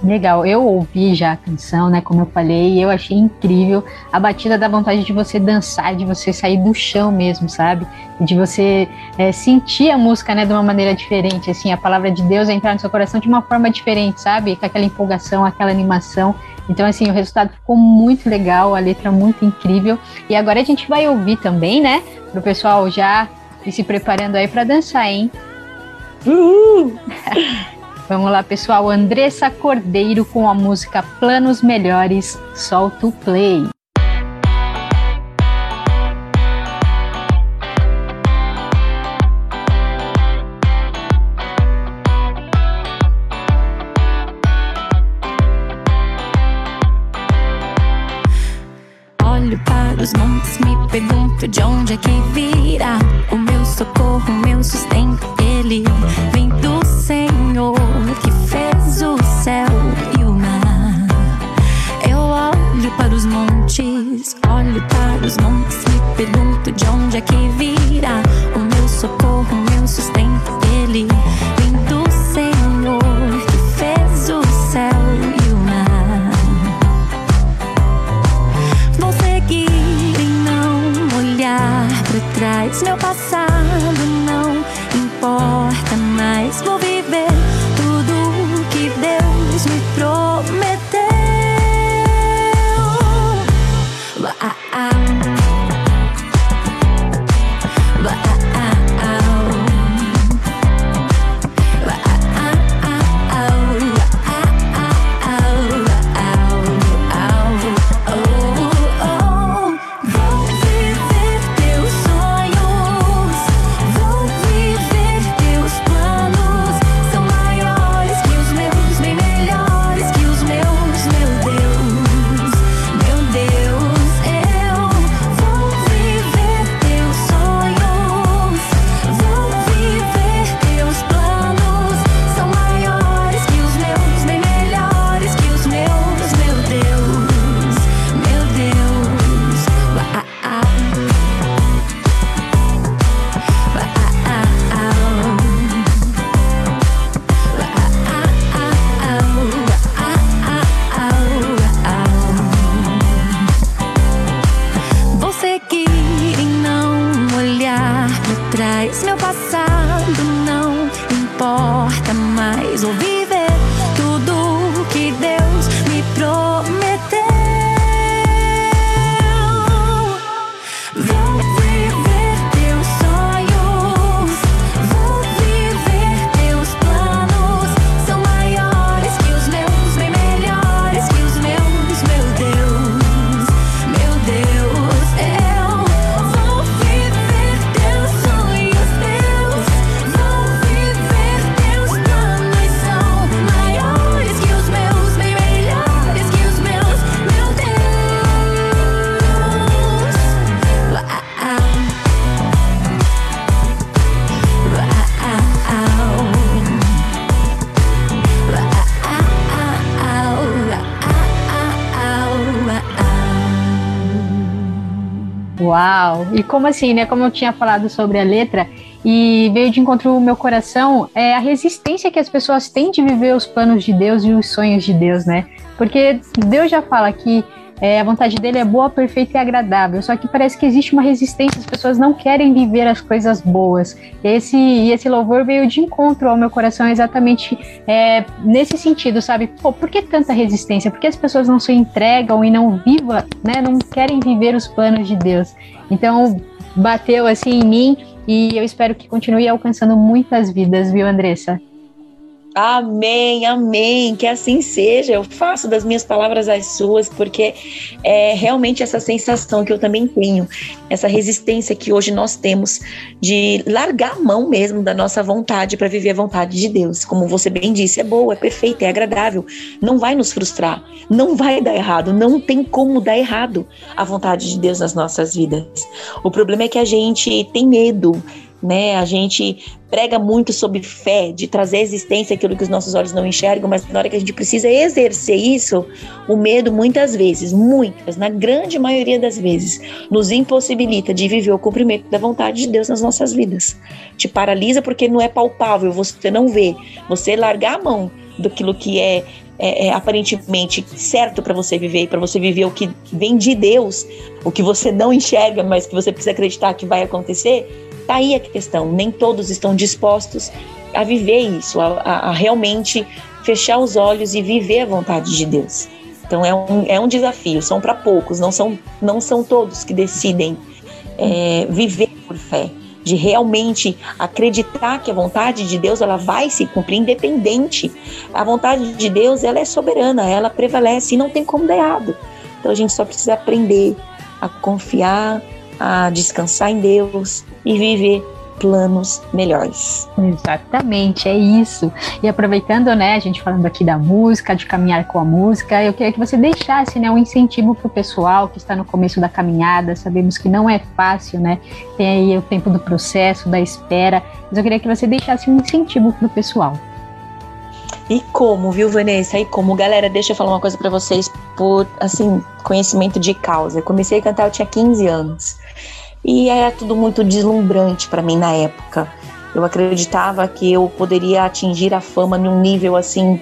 Legal, eu ouvi já a canção, né? Como eu falei, eu achei incrível. A batida da vontade de você dançar, de você sair do chão mesmo, sabe? De você é, sentir a música, né, de uma maneira diferente. Assim, a palavra de Deus entrar no seu coração de uma forma diferente, sabe? Com aquela empolgação, aquela animação. Então, assim, o resultado ficou muito legal, a letra muito incrível. E agora a gente vai ouvir também, né? Pro pessoal já ir se preparando aí para dançar, hein? Uhul! Vamos lá, pessoal. Andressa Cordeiro com a música Planos Melhores. Solta o play. Os montes, me pergunto de onde é que virá o meu socorro, o meu sustento. Ele vem do Senhor que fez o céu e o mar. Eu olho para os montes, olho para os montes, me pergunto de onde é que virá o meu socorro, o meu sustento. Passado E como assim, né? Como eu tinha falado sobre a letra e veio de encontro o meu coração, é a resistência que as pessoas têm de viver os planos de Deus e os sonhos de Deus, né? Porque Deus já fala que é, a vontade dele é boa, perfeita e agradável. Só que parece que existe uma resistência, as pessoas não querem viver as coisas boas. E esse, e esse louvor veio de encontro ao meu coração exatamente é, nesse sentido, sabe? Pô, por que tanta resistência? Por que as pessoas não se entregam e não vivam, né? Não querem viver os planos de Deus? Então, bateu assim em mim e eu espero que continue alcançando muitas vidas, viu, Andressa? Amém, amém, que assim seja. Eu faço das minhas palavras as suas, porque é realmente essa sensação que eu também tenho, essa resistência que hoje nós temos de largar a mão mesmo da nossa vontade para viver a vontade de Deus. Como você bem disse, é boa, é perfeita, é agradável, não vai nos frustrar, não vai dar errado, não tem como dar errado a vontade de Deus nas nossas vidas. O problema é que a gente tem medo né? A gente prega muito sobre fé, de trazer à existência aquilo que os nossos olhos não enxergam, mas na hora que a gente precisa exercer isso, o medo muitas vezes, muitas, na grande maioria das vezes, nos impossibilita de viver o cumprimento da vontade de Deus nas nossas vidas. Te paralisa porque não é palpável, você não vê. Você largar a mão daquilo que é é, é, aparentemente certo para você viver, para você viver o que vem de Deus, o que você não enxerga, mas que você precisa acreditar que vai acontecer, Tá aí a questão, nem todos estão dispostos a viver isso, a, a, a realmente fechar os olhos e viver a vontade de Deus. Então é um, é um desafio, são para poucos, não são, não são todos que decidem é, viver por fé, de realmente acreditar que a vontade de Deus ela vai se cumprir independente. A vontade de Deus ela é soberana, ela prevalece e não tem como dar errado. Então a gente só precisa aprender a confiar, a descansar em Deus e viver planos melhores. Exatamente, é isso. E aproveitando, né, a gente falando aqui da música, de caminhar com a música, eu queria que você deixasse, né, um incentivo para o pessoal que está no começo da caminhada. Sabemos que não é fácil, né? Tem aí o tempo do processo, da espera. Mas eu queria que você deixasse um incentivo para o pessoal. E como, viu, Vanessa? E como, galera, deixa eu falar uma coisa para vocês por, assim, conhecimento de causa. Eu comecei a cantar, eu tinha 15 anos. E era tudo muito deslumbrante para mim na época. Eu acreditava que eu poderia atingir a fama num nível assim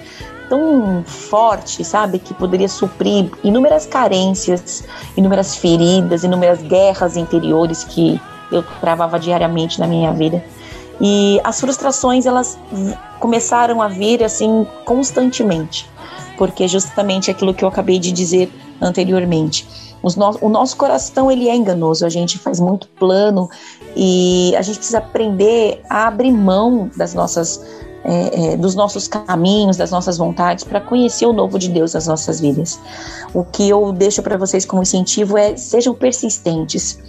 tão forte, sabe, que poderia suprir inúmeras carências, inúmeras feridas, inúmeras guerras interiores que eu travava diariamente na minha vida. E as frustrações, elas começaram a vir assim constantemente, porque justamente aquilo que eu acabei de dizer anteriormente. No, o nosso coração ele é enganoso, a gente faz muito plano e a gente precisa aprender a abrir mão das nossas, é, é, dos nossos caminhos, das nossas vontades para conhecer o novo de Deus nas nossas vidas. O que eu deixo para vocês como incentivo é sejam persistentes,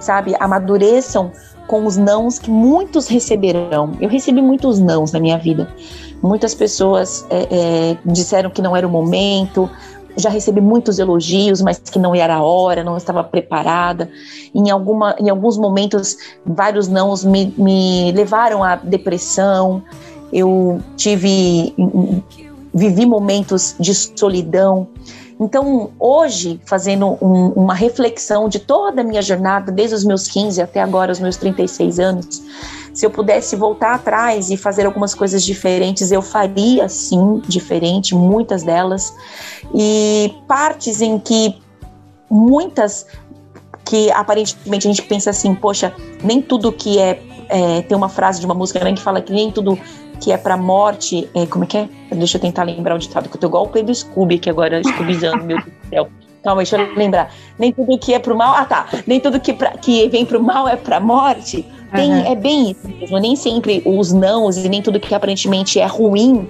sabe, amadureçam com os nãos que muitos receberão. Eu recebi muitos nãos na minha vida. Muitas pessoas é, é, disseram que não era o momento, já recebi muitos elogios, mas que não era a hora, não estava preparada. Em, alguma, em alguns momentos, vários nãos me, me levaram à depressão. Eu tive, vivi momentos de solidão. Então, hoje, fazendo um, uma reflexão de toda a minha jornada, desde os meus 15 até agora, os meus 36 anos, se eu pudesse voltar atrás e fazer algumas coisas diferentes, eu faria sim diferente, muitas delas. E partes em que muitas que aparentemente a gente pensa assim, poxa, nem tudo que é, é tem uma frase de uma música né, que fala que nem tudo que é pra morte, é, como é que é? Deixa eu tentar lembrar o ditado, que eu tô igual o Pedro Scooby aqui agora, Scoobyzando, meu Deus do céu. Calma, deixa eu lembrar. Nem tudo que é pro mal, ah tá, nem tudo que, pra, que vem pro mal é pra morte. Tem, uhum. É bem isso mesmo. Nem sempre os nãos e nem tudo que aparentemente é ruim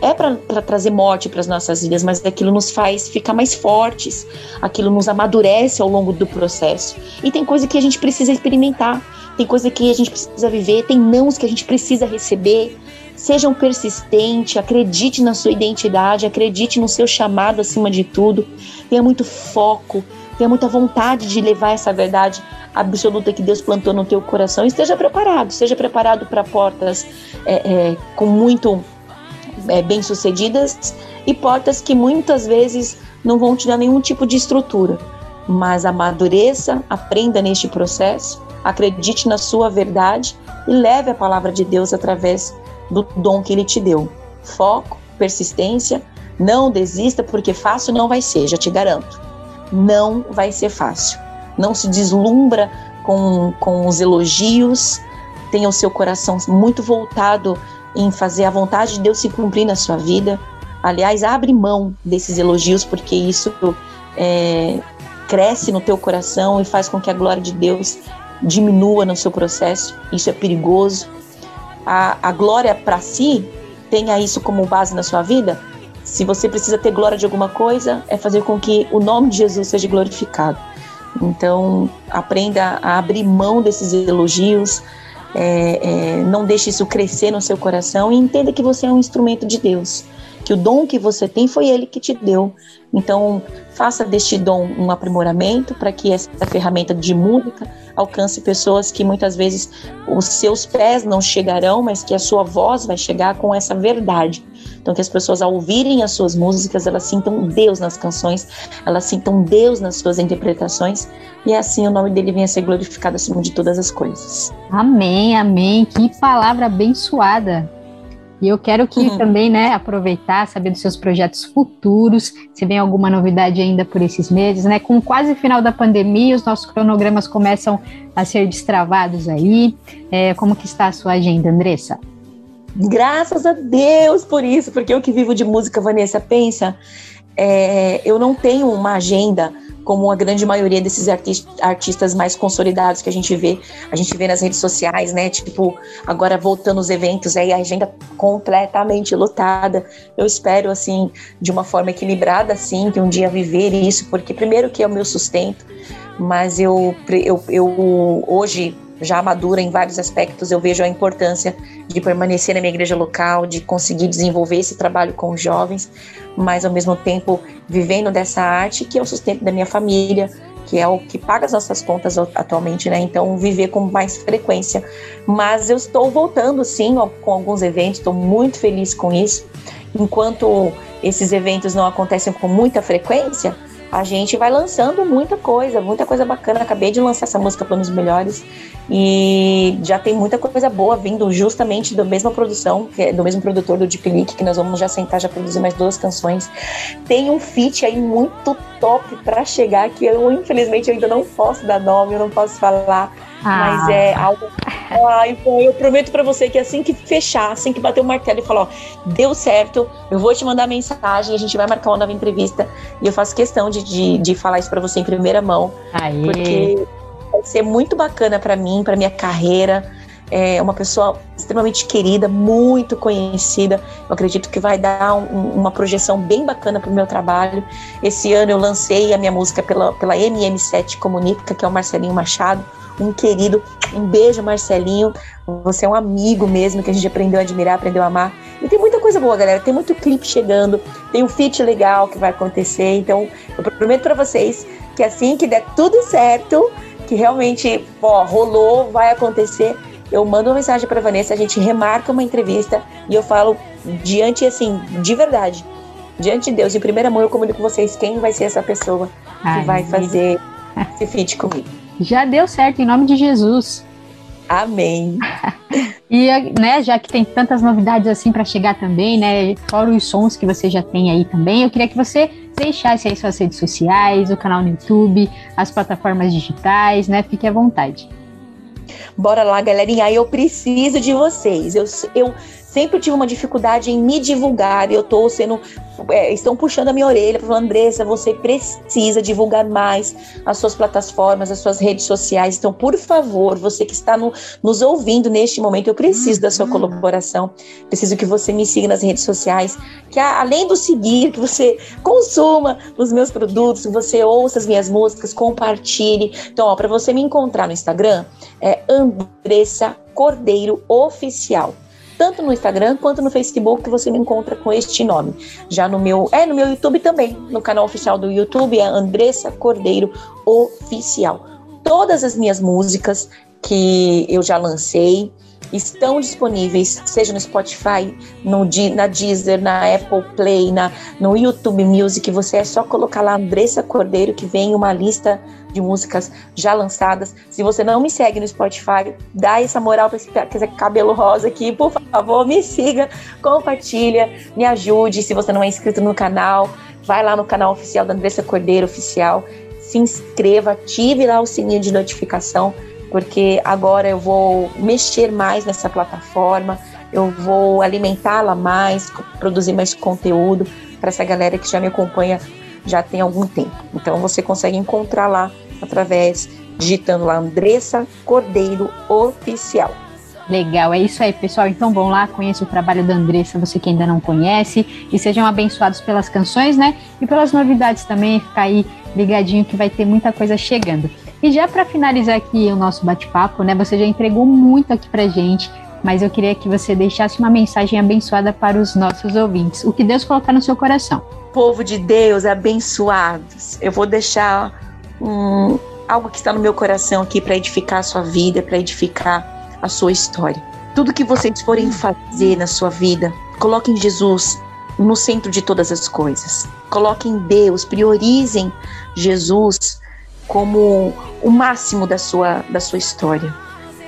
é para trazer morte para as nossas vidas, mas aquilo nos faz ficar mais fortes, aquilo nos amadurece ao longo do processo. E tem coisa que a gente precisa experimentar, tem coisa que a gente precisa viver, tem nãos que a gente precisa receber. Sejam persistentes, acredite na sua identidade, acredite no seu chamado acima de tudo, tenha muito foco, tenha muita vontade de levar essa verdade absoluta que Deus plantou no teu coração. Esteja preparado, seja preparado para portas é, é, com muito é, bem sucedidas e portas que muitas vezes não vão te dar nenhum tipo de estrutura. Mas amadureça, aprenda neste processo, acredite na sua verdade e leve a palavra de Deus através do dom que Ele te deu. Foco, persistência, não desista, porque fácil não vai ser, já te garanto. Não vai ser fácil não se deslumbra com, com os elogios, tenha o seu coração muito voltado em fazer a vontade de Deus se cumprir na sua vida. Aliás, abre mão desses elogios, porque isso é, cresce no teu coração e faz com que a glória de Deus diminua no seu processo. Isso é perigoso. A, a glória para si, tenha isso como base na sua vida. Se você precisa ter glória de alguma coisa, é fazer com que o nome de Jesus seja glorificado. Então, aprenda a abrir mão desses elogios, é, é, não deixe isso crescer no seu coração e entenda que você é um instrumento de Deus, que o dom que você tem foi Ele que te deu. Então, faça deste dom um aprimoramento para que essa ferramenta de música alcance pessoas que muitas vezes os seus pés não chegarão, mas que a sua voz vai chegar com essa verdade. Então, que as pessoas, ao ouvirem as suas músicas, elas sintam Deus nas canções, elas sintam Deus nas suas interpretações, e assim o nome dele venha ser glorificado acima de todas as coisas. Amém, amém. Que palavra abençoada. E eu quero que uhum. também, né, aproveitar, saber dos seus projetos futuros, se vem alguma novidade ainda por esses meses, né? Com quase final da pandemia, os nossos cronogramas começam a ser destravados aí. É, como que está a sua agenda, Andressa? Graças a Deus por isso, porque eu que vivo de música, Vanessa, pensa, é, eu não tenho uma agenda como a grande maioria desses artistas mais consolidados que a gente vê, a gente vê nas redes sociais, né? Tipo, agora voltando os eventos, aí a agenda completamente lotada. Eu espero, assim, de uma forma equilibrada, assim, que um dia viver isso, porque primeiro que é o meu sustento, mas eu, eu, eu hoje já madura em vários aspectos, eu vejo a importância de permanecer na minha igreja local, de conseguir desenvolver esse trabalho com os jovens, mas ao mesmo tempo vivendo dessa arte que é o sustento da minha família, que é o que paga as nossas contas atualmente, né? Então, viver com mais frequência. Mas eu estou voltando, sim, com alguns eventos, estou muito feliz com isso. Enquanto esses eventos não acontecem com muita frequência, a gente vai lançando muita coisa, muita coisa bacana. Acabei de lançar essa música Planos Melhores e já tem muita coisa boa vindo justamente da mesma produção, é do mesmo produtor do Deep Leak, que nós vamos já sentar, já produzir mais duas canções. Tem um feat aí muito top para chegar que eu, infelizmente, eu ainda não posso dar nome, eu não posso falar, Ah. Mas é algo. Ai, eu prometo para você que assim que fechar, assim que bater o martelo e falar, ó, deu certo, eu vou te mandar mensagem, a gente vai marcar uma nova entrevista. E eu faço questão de, de, de falar isso para você em primeira mão. Aê. Porque vai ser muito bacana para mim, para minha carreira é uma pessoa extremamente querida, muito conhecida. Eu acredito que vai dar um, uma projeção bem bacana para o meu trabalho. Esse ano eu lancei a minha música pela, pela MM7 Comunica, que é o Marcelinho Machado, um querido. Um beijo, Marcelinho. Você é um amigo mesmo que a gente aprendeu a admirar, aprendeu a amar. E tem muita coisa boa, galera. Tem muito clipe chegando, tem um feat legal que vai acontecer. Então, eu prometo para vocês que assim que der tudo certo, que realmente ó, rolou, vai acontecer eu mando uma mensagem para Vanessa, a gente remarca uma entrevista e eu falo diante assim, de verdade, diante de Deus, em primeira mão eu comunico com vocês quem vai ser essa pessoa Ai, que vai fazer esse feat comigo. Já deu certo em nome de Jesus. Amém. e né, já que tem tantas novidades assim para chegar também, né, fora os sons que você já tem aí também, eu queria que você deixasse aí suas redes sociais, o canal no YouTube, as plataformas digitais, né? Fique à vontade. Bora lá, galerinha. Eu preciso de vocês. Eu, eu sempre tive uma dificuldade em me divulgar. Eu tô sendo. É, estão puxando a minha orelha, falando, Andressa, você precisa divulgar mais as suas plataformas, as suas redes sociais. Então, por favor, você que está no, nos ouvindo neste momento, eu preciso da sua colaboração. Preciso que você me siga nas redes sociais. Que além do seguir, que você consuma os meus produtos, que você ouça as minhas músicas, compartilhe. Então, para você me encontrar no Instagram, é Andressa Cordeiro Oficial tanto no Instagram quanto no Facebook que você me encontra com este nome. Já no meu, é no meu YouTube também, no canal oficial do YouTube é Andressa Cordeiro Oficial. Todas as minhas músicas que eu já lancei estão disponíveis, seja no Spotify, no, na Deezer, na Apple Play, na, no YouTube Music. Você é só colocar lá Andressa Cordeiro que vem uma lista de músicas já lançadas. Se você não me segue no Spotify, dá essa moral para esse cabelo rosa aqui, por favor, me siga, compartilha, me ajude. Se você não é inscrito no canal, vai lá no canal oficial da Andressa Cordeiro Oficial, se inscreva, ative lá o sininho de notificação, porque agora eu vou mexer mais nessa plataforma, eu vou alimentá-la mais, produzir mais conteúdo para essa galera que já me acompanha já tem algum tempo. Então você consegue encontrar lá através digitando lá Andressa Cordeiro Oficial. Legal, é isso aí, pessoal. Então vão lá, conheça o trabalho da Andressa, você que ainda não conhece, e sejam abençoados pelas canções, né? E pelas novidades também, ficar aí ligadinho que vai ter muita coisa chegando. E já para finalizar aqui o nosso bate-papo, né? Você já entregou muito aqui pra gente, mas eu queria que você deixasse uma mensagem abençoada para os nossos ouvintes. O que Deus colocar no seu coração. Povo de Deus, abençoados. Eu vou deixar um, algo que está no meu coração aqui para edificar a sua vida, para edificar a sua história. Tudo que vocês forem fazer na sua vida, coloquem Jesus no centro de todas as coisas. Coloquem Deus, priorizem Jesus como o máximo da sua, da sua história.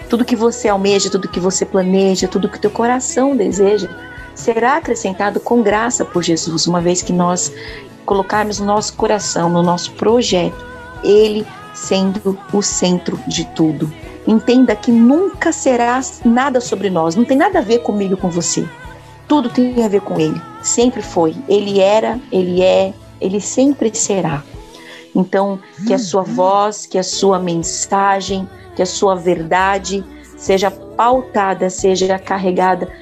Tudo que você almeja, tudo que você planeja, tudo que teu coração deseja, será acrescentado com graça por Jesus, uma vez que nós colocarmos no nosso coração, no nosso projeto, ele sendo o centro de tudo. Entenda que nunca será nada sobre nós, não tem nada a ver comigo com você. Tudo tem a ver com ele. Sempre foi. Ele era, ele é, ele sempre será. Então, que a sua voz, que a sua mensagem, que a sua verdade seja pautada, seja carregada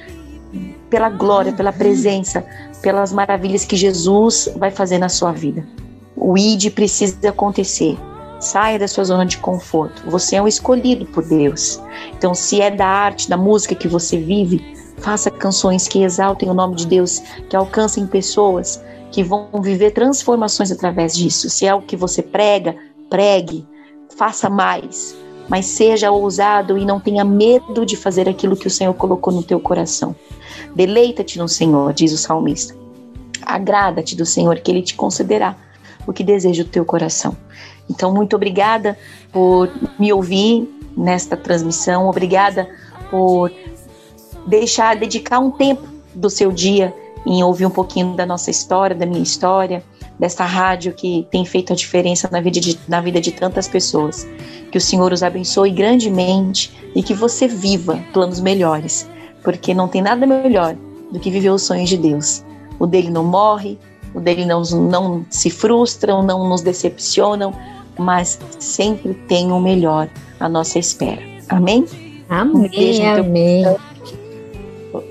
pela glória, pela presença, pelas maravilhas que Jesus vai fazer na sua vida. O ID precisa acontecer. Saia da sua zona de conforto. Você é um escolhido por Deus. Então, se é da arte, da música que você vive, faça canções que exaltem o nome de Deus, que alcancem pessoas que vão viver transformações através disso. Se é o que você prega, pregue, faça mais, mas seja ousado e não tenha medo de fazer aquilo que o Senhor colocou no teu coração. Deleita-te no Senhor, diz o salmista. Agrada-te do Senhor, que Ele te concederá o que deseja o teu coração. Então, muito obrigada por me ouvir nesta transmissão, obrigada por deixar, dedicar um tempo do seu dia em ouvir um pouquinho da nossa história, da minha história, desta rádio que tem feito a diferença na vida de, na vida de tantas pessoas. Que o Senhor os abençoe grandemente e que você viva planos melhores, porque não tem nada melhor do que viver os sonhos de Deus. O dele não morre, o dele não, não se frustram, não nos decepcionam, mas sempre tem o melhor à nossa espera. Amém? Amém, um amém.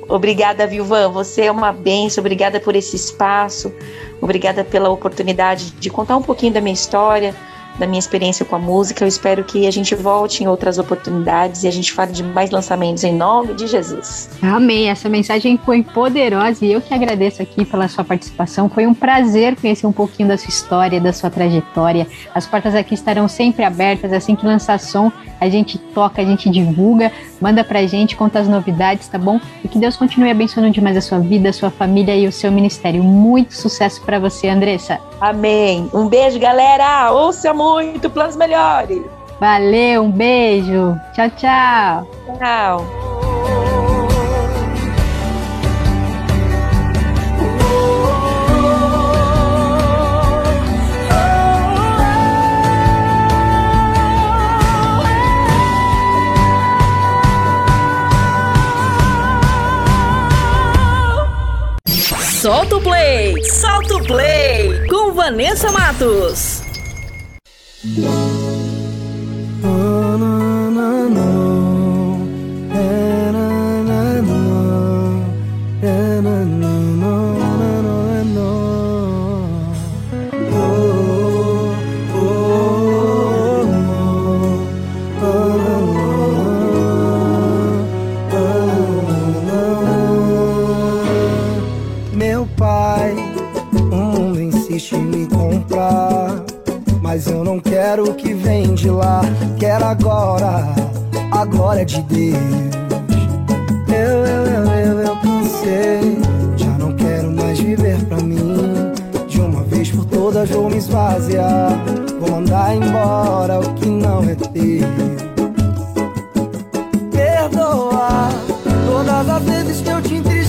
Obrigada, Vilvan. Você é uma benção. Obrigada por esse espaço. Obrigada pela oportunidade de contar um pouquinho da minha história, da minha experiência com a música. Eu espero que a gente volte em outras oportunidades e a gente fale de mais lançamentos em nome de Jesus. Amém. Essa mensagem foi poderosa e eu que agradeço aqui pela sua participação. Foi um prazer conhecer um pouquinho da sua história, da sua trajetória. As portas aqui estarão sempre abertas. Assim que lançar som, a gente toca, a gente divulga, manda pra gente, conta as novidades, tá bom? E que Deus continue abençoando demais a sua vida, a sua família e o seu ministério. Muito sucesso para você, Andressa. Amém. Um beijo, galera. Ouça muito, planos melhores. Valeu, um beijo. Tchau, tchau. Tchau. Solta o play! Solta o play! Com Vanessa Matos. Meu Mas eu não quero o que vem de lá. Quero agora a glória de Deus. Eu, eu, eu, eu, eu cansei. Já não quero mais viver pra mim. De uma vez por todas vou me esvaziar. Vou mandar embora o que não é teu. Perdoa todas as vezes que eu te entristeci.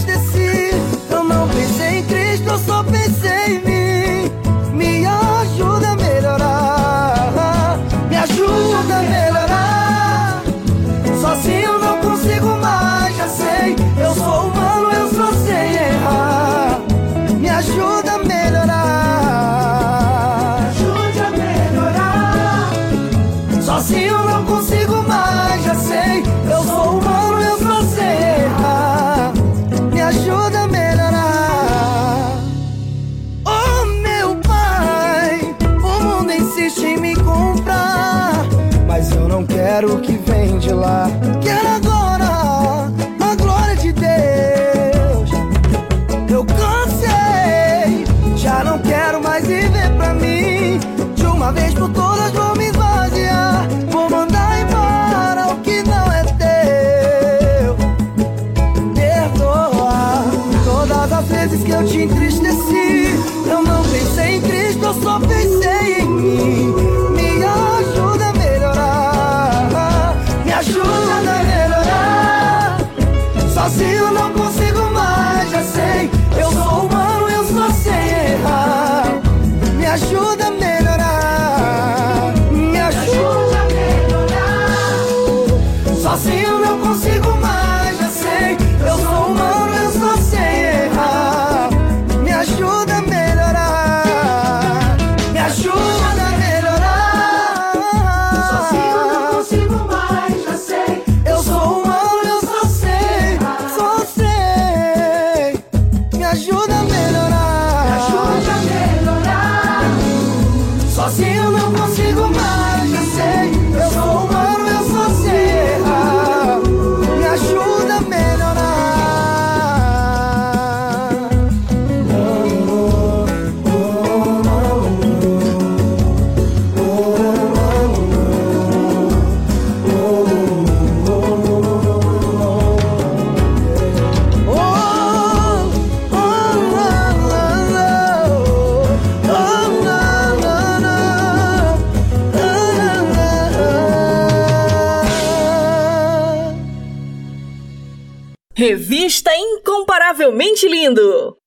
lindo!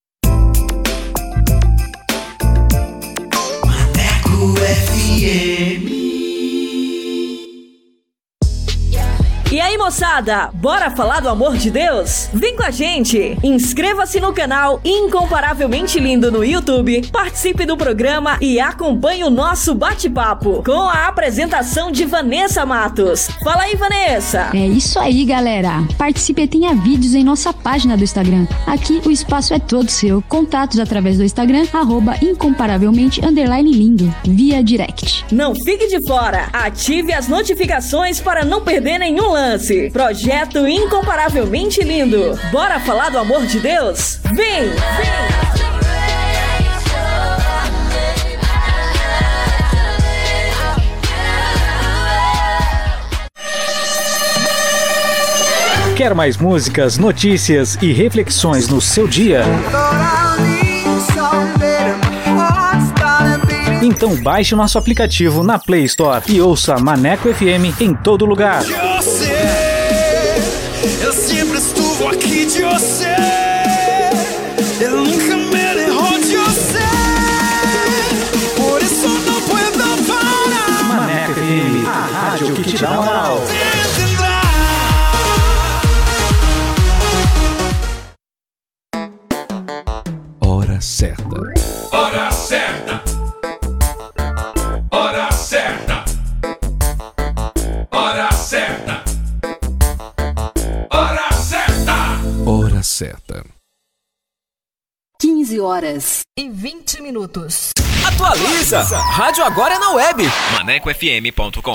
FM. E aí, moçada, bora falar do amor de Deus? Vem com a gente! Inscreva-se no canal Incomparavelmente Lindo no YouTube, participe do programa e acompanhe o nosso bate-papo com a apresentação de Vanessa Matos. Fala aí, Vanessa! É isso aí, galera! Participe e tenha vídeos em nossa página do Instagram. Aqui o espaço é todo seu. Contatos através do Instagram, arroba incomparavelmente underline lindo, via direct. Não fique de fora! Ative as notificações para não perder nenhum lance. Projeto incomparavelmente lindo. Bora falar do amor de Deus? Vem! Vem! Quer mais músicas, notícias e reflexões no seu dia? Então baixe nosso aplicativo na Play Store e ouça Maneco FM em todo lugar. Eu sempre estuve aqui de você. Eu nunca me derrou de você. Por isso não puedo parar. Maneco FM, a rádio que te dá moral. 15 horas e 20 minutos. Atualiza! Rádio agora é na web. ManecoFM.com.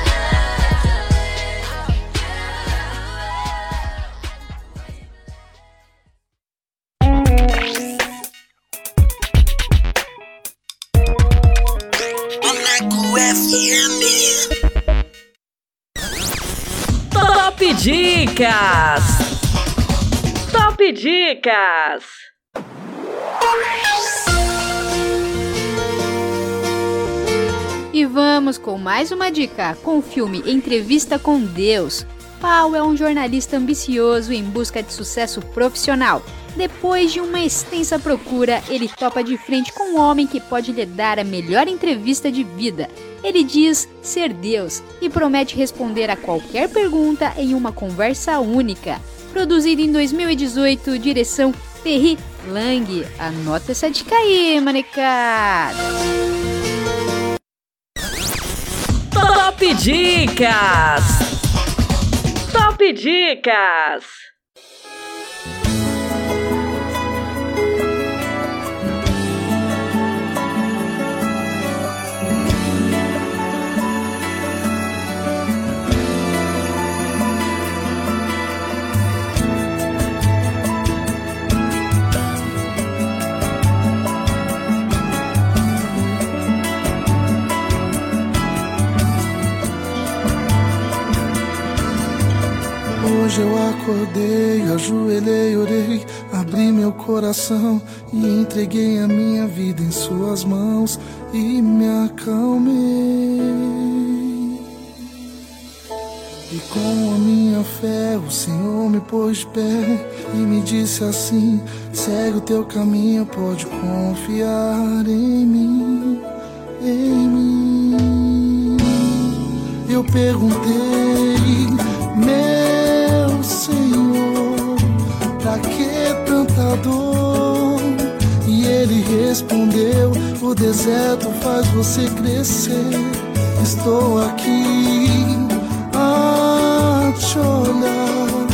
Dicas! Top Dicas! E vamos com mais uma dica com o filme Entrevista com Deus. Paul é um jornalista ambicioso em busca de sucesso profissional. Depois de uma extensa procura, ele topa de frente com um homem que pode lhe dar a melhor entrevista de vida. Ele diz ser Deus e promete responder a qualquer pergunta em uma conversa única. Produzido em 2018, direção Perry Lang. Anota essa dica aí, manecada. Top Dicas! Top Dicas! Acordei, ajoelhei, orei, abri meu coração e entreguei a minha vida em Suas mãos e me acalmei. E com a minha fé o Senhor me pôs de pé e me disse assim: segue o teu caminho, pode confiar em mim, em mim. Eu perguntei, E ele respondeu: O deserto faz você crescer. Estou aqui a te olhar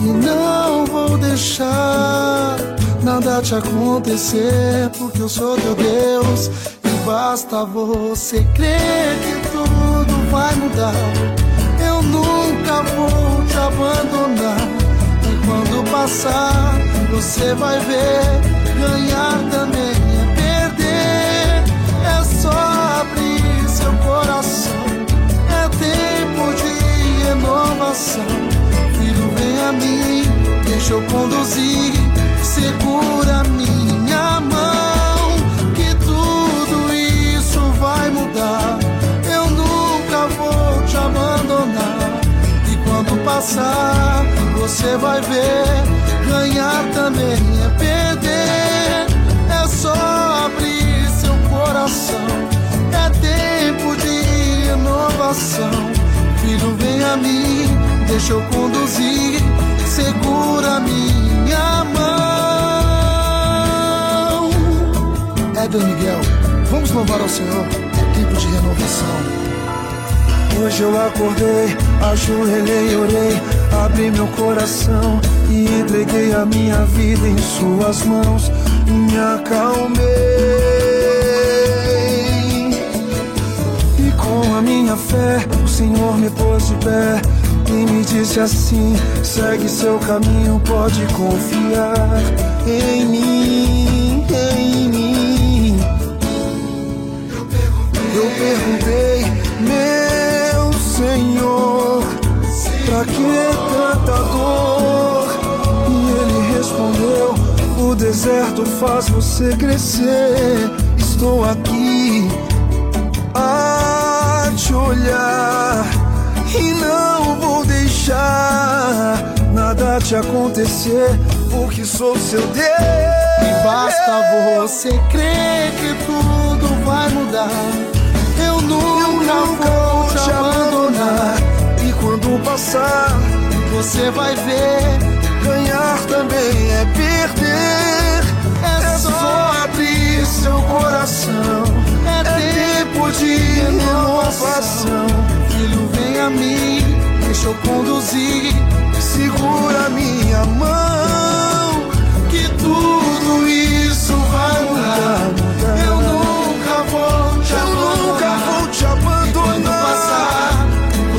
e não vou deixar nada te acontecer, porque eu sou teu Deus e basta você crer que tudo vai mudar. Eu nunca vou te abandonar e quando passar você vai ver ganhar também é perder. É só abrir seu coração. É tempo de renovação. Filho, vem a mim, deixa eu conduzir. Segura minha mão, que tudo isso vai mudar. Passar, você vai ver. Ganhar também é perder. É só abrir seu coração. É tempo de renovação. Filho, vem a mim, deixa eu conduzir. Segura minha mão. Éder Miguel, vamos louvar ao Senhor. É tempo de renovação. Hoje eu acordei, ajoelhei, orei, abri meu coração e entreguei a minha vida em Suas mãos. Me acalmei e com a minha fé o Senhor me pôs de pé e me disse assim: segue seu caminho, pode confiar em mim, em mim. Eu perguntei, meu Senhor, pra que tanta dor? E ele respondeu: O deserto faz você crescer. Estou aqui a te olhar e não vou deixar nada te acontecer, porque sou seu Deus. E basta você crer que tudo vai mudar. Nunca, vou te abandonar. E quando passar, você vai ver. Ganhar também é perder. É, só abrir seu coração. É, tempo de renovação. Filho, vem a mim, deixa eu conduzir. Segura minha mão, que tudo isso vai mudar. Eu nunca vou te Eu abandonar. nunca vou te quando abandonar.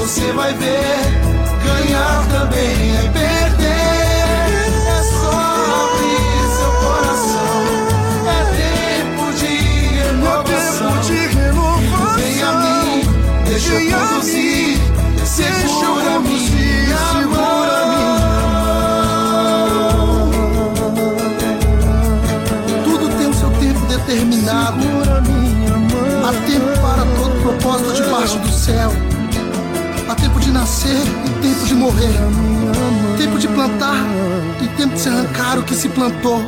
Você vai ver. Ganhar também é perder. Morrer. Tempo de plantar e tempo de se arrancar o que se plantou.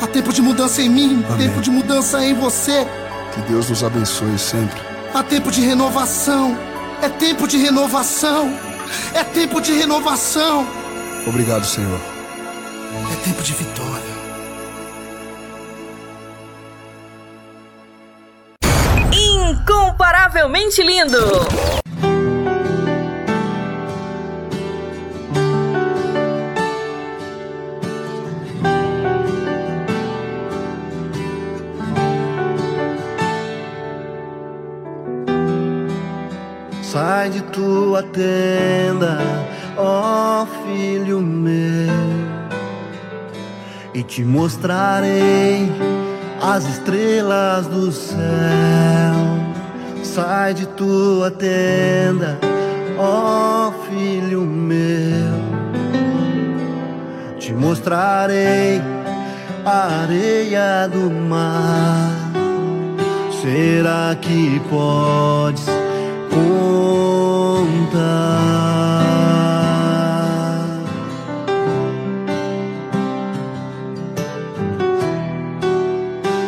Há tempo de mudança em mim, tempo de mudança em você. Que Deus nos abençoe sempre. Há tempo de renovação. É tempo de renovação. É tempo de renovação. Obrigado, Senhor. É tempo de vitória. Incomparavelmente lindo. Tua tenda, ó filho meu, e te mostrarei as estrelas do céu. Sai de tua tenda, ó filho meu, te mostrarei a areia do mar. Será que podes contar?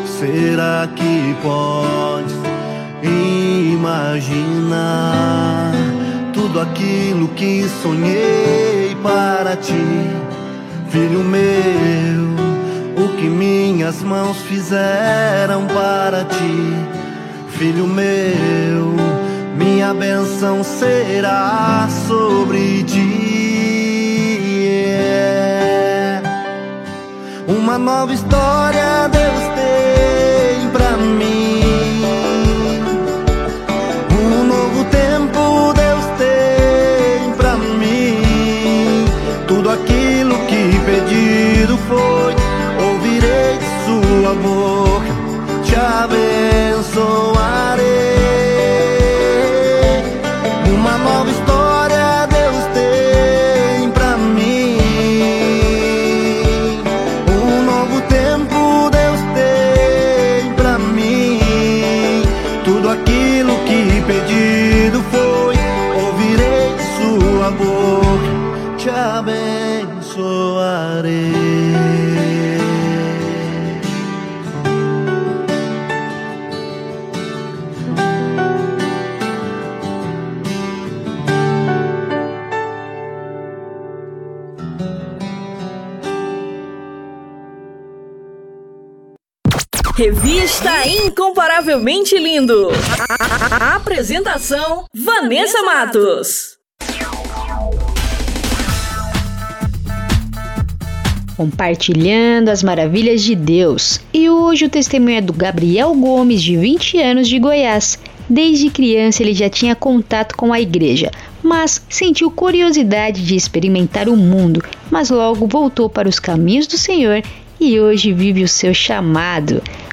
Será que podes imaginar tudo aquilo que sonhei para ti, filho meu? O que minha minhas mãos fizeram para ti, filho meu. Minha benção será sobre ti. Yeah. Uma nova história Deus tem pra mim. Um novo tempo Deus tem pra mim. Tudo aquilo que pedido foi, ouvirei de sua boca, te abençoarei. Incomparavelmente Lindo. A apresentação: Vanessa Matos. Compartilhando as maravilhas de Deus. E hoje o testemunho é do Gabriel Gomes, de 20 anos, de Goiás. Desde criança ele já tinha contato com a igreja, mas sentiu curiosidade de experimentar o mundo, mas logo voltou para os caminhos do Senhor e hoje vive o seu chamado.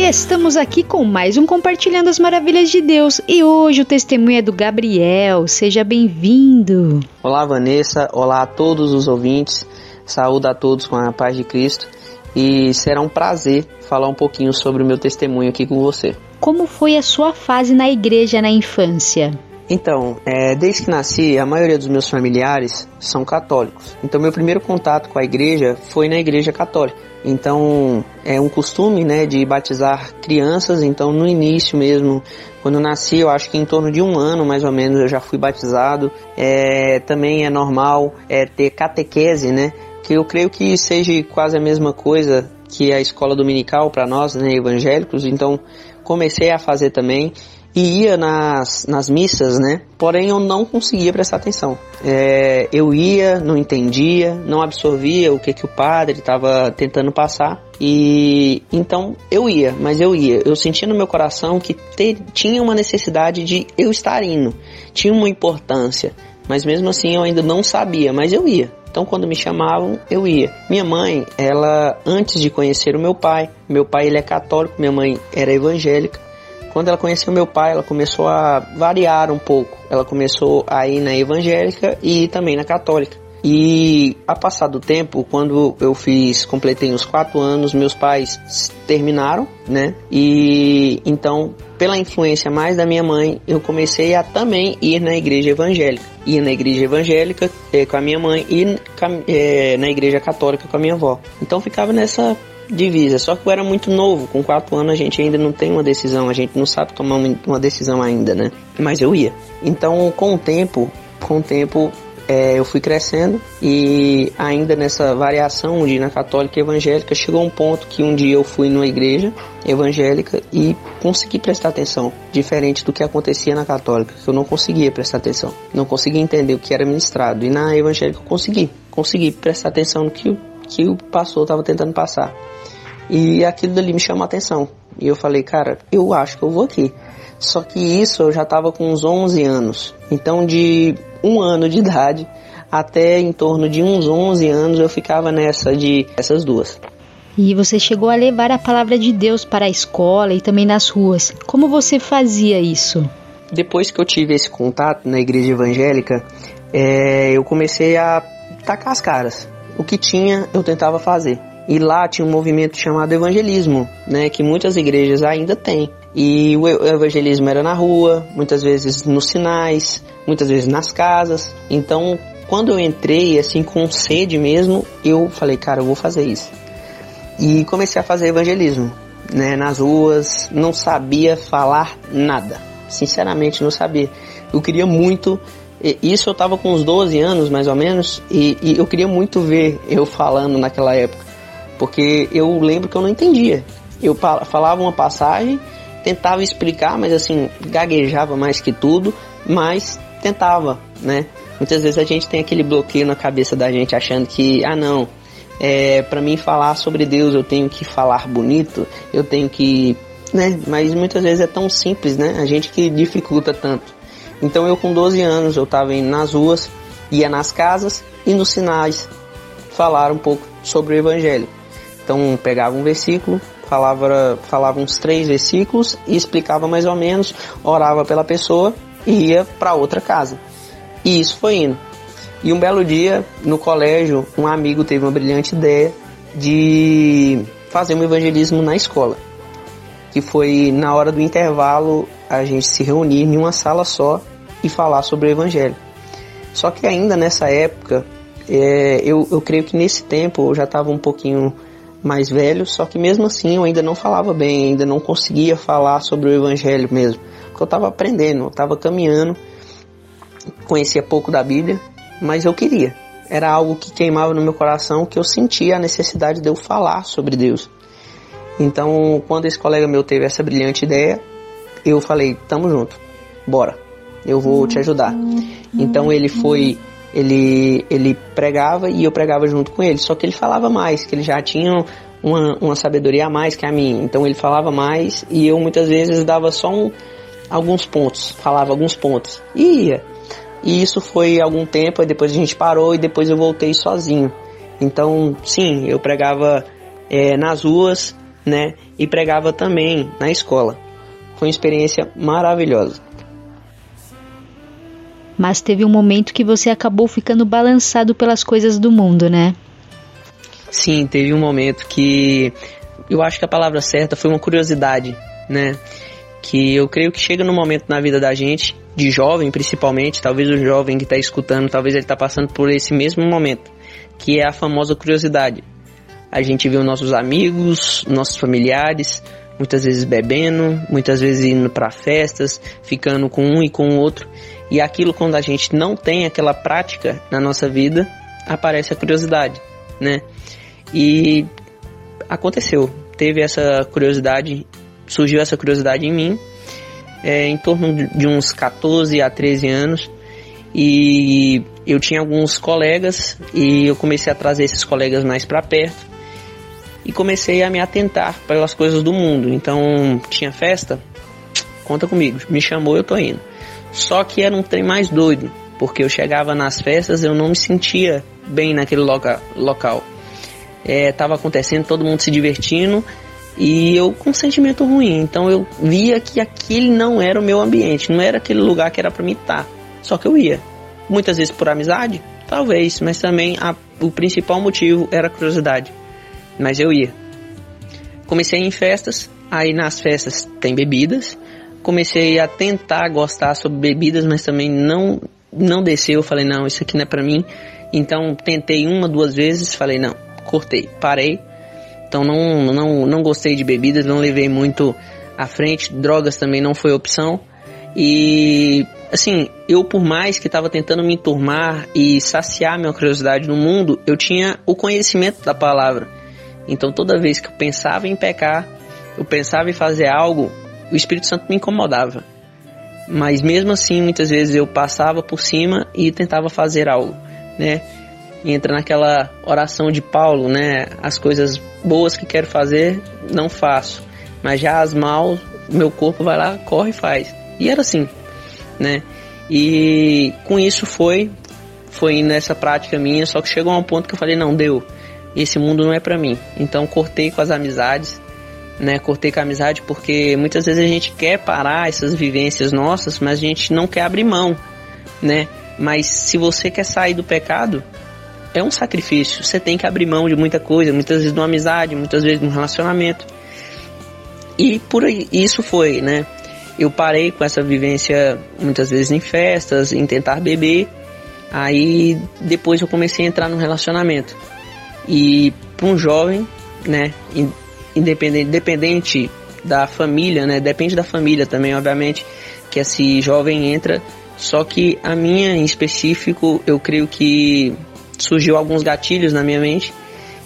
E estamos aqui com mais um Compartilhando as Maravilhas de Deus. E hoje o testemunho é do Gabriel. Seja bem-vindo. Olá, Vanessa. Olá a todos os ouvintes. Saúde a todos com a paz de Cristo. E será um prazer falar um pouquinho sobre o meu testemunho aqui com você. Como foi a sua fase na igreja na infância? Então, é, desde que nasci, a maioria dos meus familiares são católicos. Então, meu primeiro contato com a igreja foi na igreja católica. Então, é um costume, né, de batizar crianças. Então, no início mesmo, quando eu nasci, eu acho que em torno de um ano, mais ou menos, eu já fui batizado. É, também é normal é, ter catequese, né, que eu creio que seja quase a mesma coisa que a escola dominical para nós, né, evangélicos. Então, comecei a fazer também e ia nas, nas missas, né? Porém, eu não conseguia prestar atenção. É, eu ia, não entendia, não absorvia o que, que o padre estava tentando passar. E então eu ia, mas eu ia. Eu sentia no meu coração que te, tinha uma necessidade de eu estar indo, tinha uma importância. Mas mesmo assim eu ainda não sabia, mas eu ia. Então, quando me chamavam, eu ia. Minha mãe, ela, antes de conhecer o meu pai, meu pai ele é católico, minha mãe era evangélica. Quando ela conheceu meu pai, ela começou a variar um pouco. Ela começou a ir na evangélica e também na católica. E a passar do tempo, quando eu fiz, completei uns quatro anos, meus pais terminaram, né? E então, pela influência mais da minha mãe, eu comecei a também ir na igreja evangélica. Ia na igreja evangélica eh, com a minha mãe e eh, na igreja católica com a minha avó. Então ficava nessa divisa. Só que eu era muito novo, com 4 anos a gente ainda não tem uma decisão, a gente não sabe tomar uma decisão ainda, né? Mas eu ia. Então, com o tempo, com o tempo é, eu fui crescendo e ainda nessa variação de na católica e evangélica, chegou um ponto que um dia eu fui numa igreja evangélica e consegui prestar atenção, diferente do que acontecia na católica, que eu não conseguia prestar atenção, não conseguia entender o que era ministrado. E na evangélica eu consegui, consegui prestar atenção no que, que o pastor estava tentando passar. E aquilo dali me chamou a atenção. E eu falei, cara, eu acho que eu vou aqui. Só que isso eu já estava com uns 11 anos. Então, de um ano de idade até em torno de uns 11 anos, eu ficava nessa de essas duas. E você chegou a levar a palavra de Deus para a escola e também nas ruas. Como você fazia isso? Depois que eu tive esse contato na igreja evangélica, é, eu comecei a tacar as caras. O que tinha, eu tentava fazer. E lá tinha um movimento chamado evangelismo, né, que muitas igrejas ainda têm. E o evangelismo era na rua, muitas vezes nos sinais, muitas vezes nas casas. Então, quando eu entrei assim com sede mesmo, eu falei, cara, eu vou fazer isso. E comecei a fazer evangelismo, né, nas ruas, não sabia falar nada. Sinceramente, não sabia. Eu queria muito isso eu tava com uns 12 anos, mais ou menos, e, e, eu queria muito ver eu falando naquela época, porque eu lembro que eu não entendia. Eu falava uma passagem, tentava explicar, mas assim, gaguejava mais que tudo, mas tentava, né? Muitas vezes a gente tem aquele bloqueio na cabeça da gente achando que, ah não, é, para mim falar sobre Deus eu tenho que falar bonito, eu tenho que, né? Mas muitas vezes é tão simples, né? A gente que dificulta tanto. Então eu com 12 anos eu estava indo nas ruas, ia nas casas e nos sinais falar um pouco sobre o evangelho. Então pegava um versículo, falava, falava uns três versículos e explicava mais ou menos, orava pela pessoa e ia para outra casa. E isso foi indo. E um belo dia, no colégio, um amigo teve uma brilhante ideia de fazer um evangelismo na escola. Que foi na hora do intervalo a gente se reunir em uma sala só e falar sobre o evangelho. Só que ainda nessa época, é, eu, eu creio que nesse tempo eu já estava um pouquinho mais velho, só que mesmo assim eu ainda não falava bem, ainda não conseguia falar sobre o evangelho mesmo, porque eu estava aprendendo, eu estava caminhando, conhecia pouco da Bíblia, mas eu queria. Era algo que queimava no meu coração, que eu sentia a necessidade de eu falar sobre Deus. Então, quando esse colega meu teve essa brilhante ideia, eu falei: "Tamo junto, bora" eu vou te ajudar. Então ele foi, ele, ele pregava e eu pregava junto com ele, só que ele falava mais, que ele já tinha uma, uma sabedoria a mais que a minha, então ele falava mais e eu muitas vezes dava só um, alguns pontos, falava alguns pontos, e ia. E isso foi algum tempo, depois a gente parou e depois eu voltei sozinho. Então, sim, eu pregava é, nas ruas, né, e pregava também na escola. Foi uma experiência maravilhosa mas teve um momento que você acabou ficando balançado pelas coisas do mundo, né? Sim, teve um momento que eu acho que a palavra certa foi uma curiosidade, né? Que eu creio que chega no momento na vida da gente, de jovem principalmente, talvez o jovem que está escutando, talvez ele está passando por esse mesmo momento, que é a famosa curiosidade. A gente vê os nossos amigos, nossos familiares, muitas vezes bebendo, muitas vezes indo para festas, ficando com um e com o outro, e aquilo quando a gente não tem aquela prática na nossa vida, aparece a curiosidade, né? E aconteceu, teve essa curiosidade, surgiu essa curiosidade em mim, é, em torno de uns 14 a 13 anos, e eu tinha alguns colegas e eu comecei a trazer esses colegas mais para perto e comecei a me atentar pelas coisas do mundo. Então, tinha festa, conta comigo, me chamou, eu tô indo. Só que era um trem mais doido, porque eu chegava nas festas eu não me sentia bem naquele loca local. É, tava acontecendo, todo mundo se divertindo e eu com um sentimento ruim. Então eu via que aquele não era o meu ambiente, não era aquele lugar que era para mim estar. Só que eu ia. Muitas vezes por amizade, talvez, mas também a, o principal motivo era curiosidade. Mas eu ia. Comecei em festas, aí nas festas tem bebidas, comecei a tentar gostar sobre bebidas, mas também não não desceu. Eu falei, não, isso aqui não é para mim. Então tentei uma, duas vezes, falei, não, cortei, parei. Então não, não, não gostei de bebidas, não levei muito à frente. Drogas também não foi opção. E assim, eu por mais que estava tentando me enturmar e saciar minha curiosidade no mundo, eu tinha o conhecimento da palavra. Então toda vez que eu pensava em pecar, eu pensava em fazer algo, o Espírito Santo me incomodava. Mas mesmo assim, muitas vezes eu passava por cima e tentava fazer algo, né? entra naquela oração de Paulo, né? As coisas boas que quero fazer, não faço. Mas já as mal, meu corpo vai lá, corre e faz. E era assim, né? E com isso foi foi nessa prática minha, só que chegou a um ponto que eu falei, não, deu. Esse mundo não é para mim. Então cortei com as amizades, né? Cortei com a amizade porque muitas vezes a gente quer parar essas vivências nossas, mas a gente não quer abrir mão, né? Mas se você quer sair do pecado, é um sacrifício. Você tem que abrir mão de muita coisa, muitas vezes de uma amizade, muitas vezes de um relacionamento. E por isso foi, né? Eu parei com essa vivência muitas vezes em festas, em tentar beber. Aí depois eu comecei a entrar num relacionamento. E para um jovem, né, independente, independente da família, né, depende da família também, obviamente, que esse jovem entra. Só que a minha em específico, eu creio que surgiu alguns gatilhos na minha mente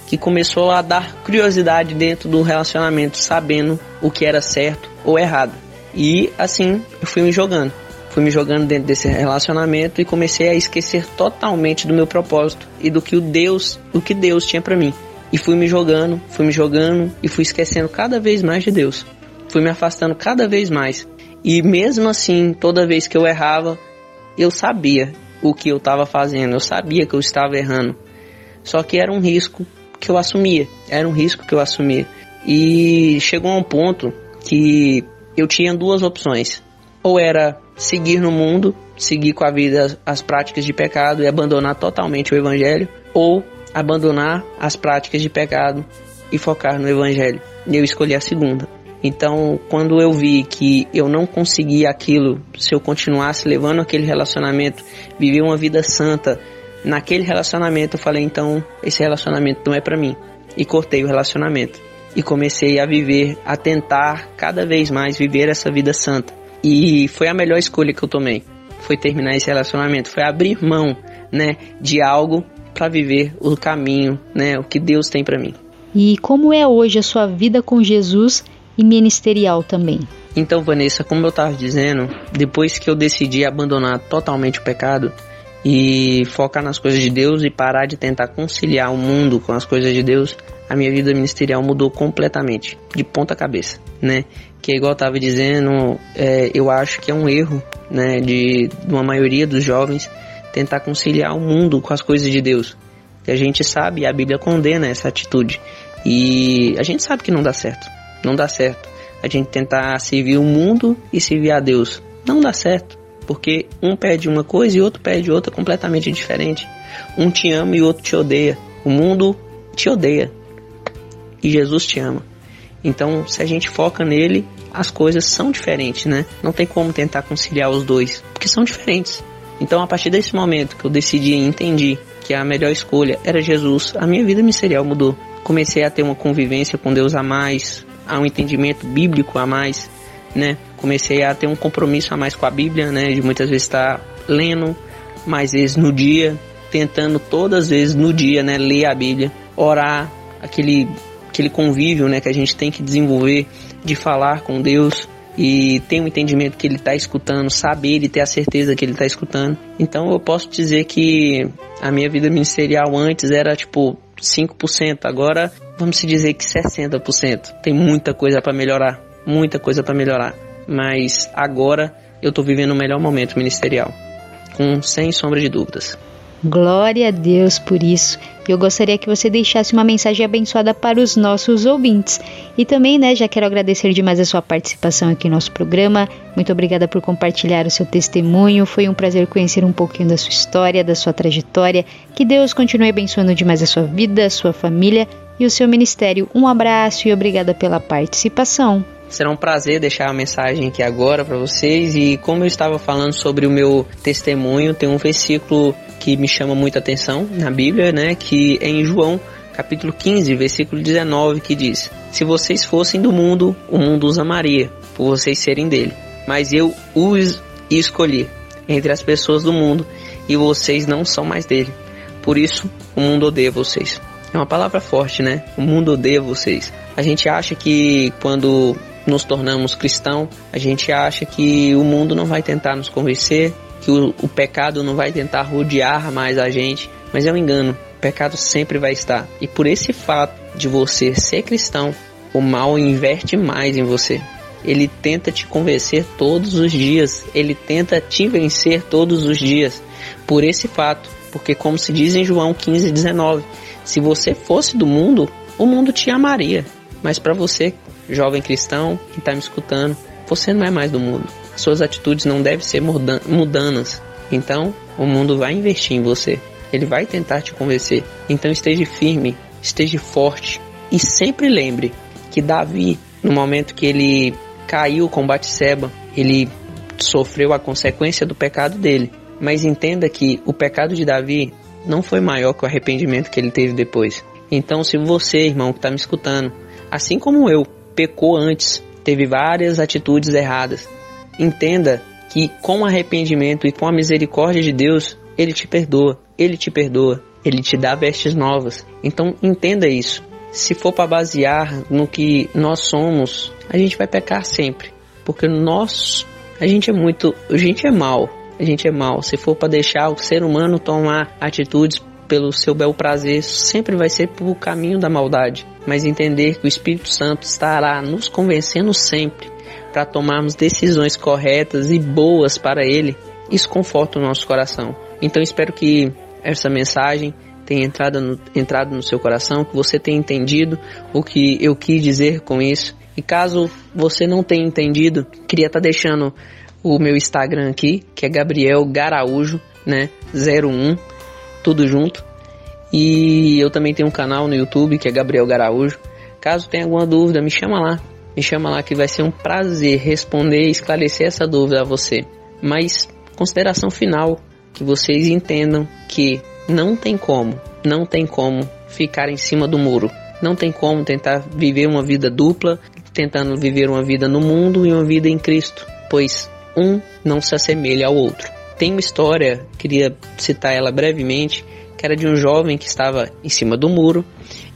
que começou a dar curiosidade dentro do relacionamento, sabendo o que era certo ou errado. E assim eu fui me jogando. Fui me jogando dentro desse relacionamento e comecei a esquecer totalmente do meu propósito e do que o Deus, o que Deus tinha para mim. E fui me jogando, fui me jogando e fui esquecendo cada vez mais de Deus. Fui me afastando cada vez mais. E mesmo assim, toda vez que eu errava, eu sabia o que eu estava fazendo, eu sabia que eu estava errando. Só que era um risco que eu assumia, era um risco que eu assumia. E chegou a um ponto que eu tinha duas opções. Ou era seguir no mundo, seguir com a vida as práticas de pecado e abandonar totalmente o evangelho, ou abandonar as práticas de pecado e focar no evangelho. E eu escolhi a segunda. Então, quando eu vi que eu não conseguia aquilo, se eu continuasse levando aquele relacionamento, viver uma vida santa naquele relacionamento, eu falei, então esse relacionamento não é para mim. E cortei o relacionamento. E comecei a viver, a tentar cada vez mais viver essa vida santa. E foi a melhor escolha que eu tomei. Foi terminar esse relacionamento, foi abrir mão, né, de algo para viver o caminho, né, o que Deus tem para mim. E como é hoje a sua vida com Jesus e ministerial também. Então, Vanessa, como eu estava dizendo, depois que eu decidi abandonar totalmente o pecado e focar nas coisas de Deus e parar de tentar conciliar o mundo com as coisas de Deus, a minha vida ministerial mudou completamente, de ponta cabeça, né? Que é igual eu estava dizendo, é, eu acho que é um erro, né, de, de uma maioria dos jovens tentar conciliar o mundo com as coisas de Deus. E a gente sabe, a Bíblia condena essa atitude. E a gente sabe que não dá certo. Não dá certo. A gente tentar servir o mundo e servir a Deus. Não dá certo. Porque um pede uma coisa e outro pede outra completamente diferente. Um te ama e outro te odeia. O mundo te odeia. E Jesus te ama. Então, se a gente foca nele, as coisas são diferentes, né? Não tem como tentar conciliar os dois, porque são diferentes. Então, a partir desse momento que eu decidi e entendi que a melhor escolha era Jesus, a minha vida ministerial mudou. Comecei a ter uma convivência com Deus a mais, a um entendimento bíblico a mais, né? Comecei a ter um compromisso a mais com a Bíblia, né? De muitas vezes estar lendo mais vezes no dia, tentando todas as vezes no dia, né? Ler a Bíblia, orar, aquele aquele convívio, né? Que a gente tem que desenvolver de falar com Deus e ter um entendimento que Ele está escutando, saber e ter a certeza que Ele está escutando. Então eu posso dizer que a minha vida ministerial antes era tipo 5%, agora vamos dizer que 60%. Tem muita coisa para melhorar, muita coisa para melhorar. Mas agora eu estou vivendo o melhor momento ministerial, com sem sombra de dúvidas. Glória a Deus por isso. Eu gostaria que você deixasse uma mensagem abençoada para os nossos ouvintes. E também, né, já quero agradecer demais a sua participação aqui no nosso programa. Muito obrigada por compartilhar o seu testemunho. Foi um prazer conhecer um pouquinho da sua história, da sua trajetória. Que Deus continue abençoando demais a sua vida, a sua família e o seu ministério. Um abraço e obrigada pela participação. Será um prazer deixar a mensagem aqui agora para vocês. E como eu estava falando sobre o meu testemunho, tem um versículo que me chama muita atenção na Bíblia, né? Que é em João, capítulo 15, versículo 19, que diz: Se vocês fossem do mundo, o mundo os amaria, por vocês serem dele. Mas eu os escolhi entre as pessoas do mundo e vocês não são mais dele. Por isso, o mundo odeia vocês. É uma palavra forte, né? O mundo odeia vocês. A gente acha que quando nos tornamos cristãos, a gente acha que o mundo não vai tentar nos convencer, que o, o pecado não vai tentar rodear mais a gente, mas é um engano. O pecado sempre vai estar. E por esse fato de você ser cristão, o mal inverte mais em você. Ele tenta te convencer todos os dias, ele tenta te vencer todos os dias. Por esse fato, porque como se diz em João 15, 19, se você fosse do mundo, o mundo te amaria. Mas para você, jovem cristão que está me escutando, você não é mais do mundo. Suas atitudes não devem ser mudanas. Então, o mundo vai investir em você. Ele vai tentar te convencer. Então, esteja firme, esteja forte e sempre lembre que Davi, no momento que ele caiu com Batseba, ele sofreu a consequência do pecado dele. Mas entenda que o pecado de Davi não foi maior que o arrependimento que ele teve depois. Então, se você, irmão, que está me escutando, assim como eu, pecou antes, teve várias atitudes erradas, entenda que com arrependimento e com a misericórdia de Deus, Ele te perdoa, Ele te perdoa, Ele te dá vestes novas. Então, entenda isso. Se for para basear no que nós somos, a gente vai pecar sempre, porque nós, a gente é muito, a gente é mal, a gente é mal. Se for para deixar o ser humano tomar atitudes pelo seu bel prazer, sempre vai ser pelo caminho da maldade. Mas entender que o Espírito Santo estará nos convencendo sempre para tomarmos decisões corretas e boas para Ele, isso conforta o nosso coração. Então espero que essa mensagem tenha entrado no, entrado no seu coração, que você tenha entendido o que eu quis dizer com isso. E caso você não tenha entendido, queria estar tá deixando o meu Instagram aqui, que é Gabriel Garaújo, né? 01 tudo junto. E eu também tenho um canal no YouTube que é Gabriel Garaújo. Caso tenha alguma dúvida, me chama lá. Me chama lá que vai ser um prazer responder e esclarecer essa dúvida a você. Mas consideração final, que vocês entendam que não tem como, não tem como ficar em cima do muro. Não tem como tentar viver uma vida dupla, tentando viver uma vida no mundo e uma vida em Cristo, pois um não se assemelha ao outro. Tem uma história, queria citar ela brevemente, que era de um jovem que estava em cima do muro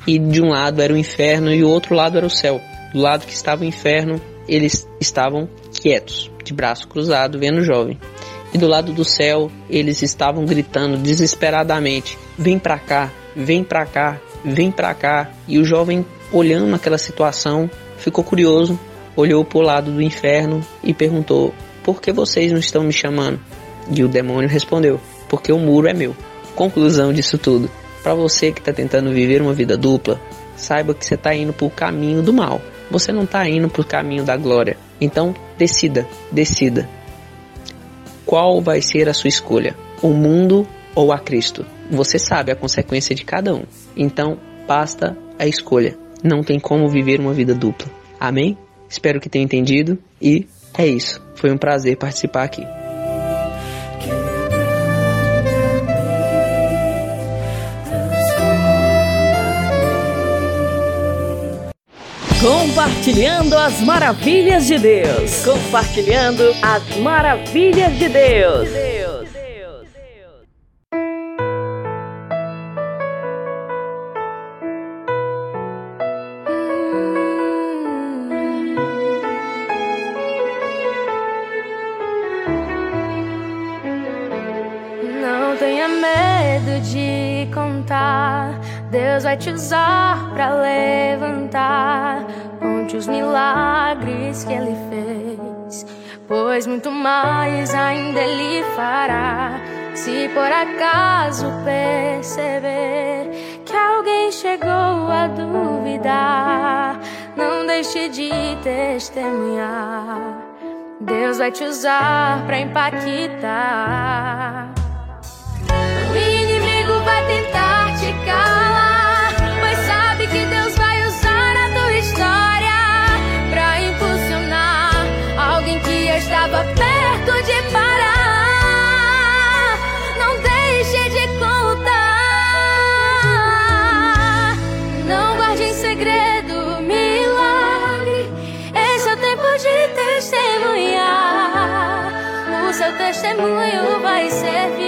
e de um lado era o inferno e o outro lado era o céu. Do lado que estava o inferno, eles estavam quietos, de braço cruzado, vendo o jovem. E do lado do céu, eles estavam gritando desesperadamente: "Vem para cá, vem para cá, vem para cá". E o jovem, olhando aquela situação, ficou curioso, olhou para o lado do inferno e perguntou: "Por que vocês não estão me chamando?" E o demônio respondeu: Porque o muro é meu. Conclusão disso tudo: para você que está tentando viver uma vida dupla, saiba que você está indo para o caminho do mal. Você não está indo para o caminho da glória. Então, decida, decida. Qual vai ser a sua escolha? O mundo ou a Cristo? Você sabe a consequência de cada um. Então, basta a escolha. Não tem como viver uma vida dupla. Amém? Espero que tenha entendido e é isso. Foi um prazer participar aqui. Compartilhando as maravilhas de Deus. Compartilhando as maravilhas de Deus. Não tenha medo de contar. Deus vai te usar para levantar. Conte os milagres que Ele fez, pois muito mais ainda Ele fará. Se por acaso perceber que alguém chegou a duvidar, não deixe de testemunhar. Deus vai te usar para impactar. Testemunho vai servir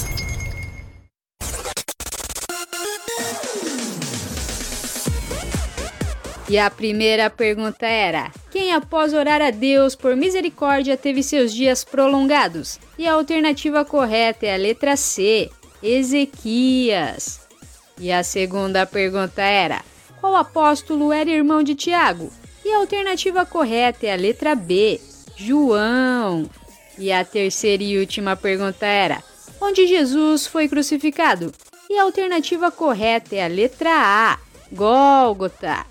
E a primeira pergunta era: quem após orar a Deus por misericórdia teve seus dias prolongados? E a alternativa correta é a letra C, Ezequias. E a segunda pergunta era: qual apóstolo era irmão de Tiago? E a alternativa correta é a letra B, João. E a terceira e última pergunta era: onde Jesus foi crucificado? E a alternativa correta é a letra A, Gólgota.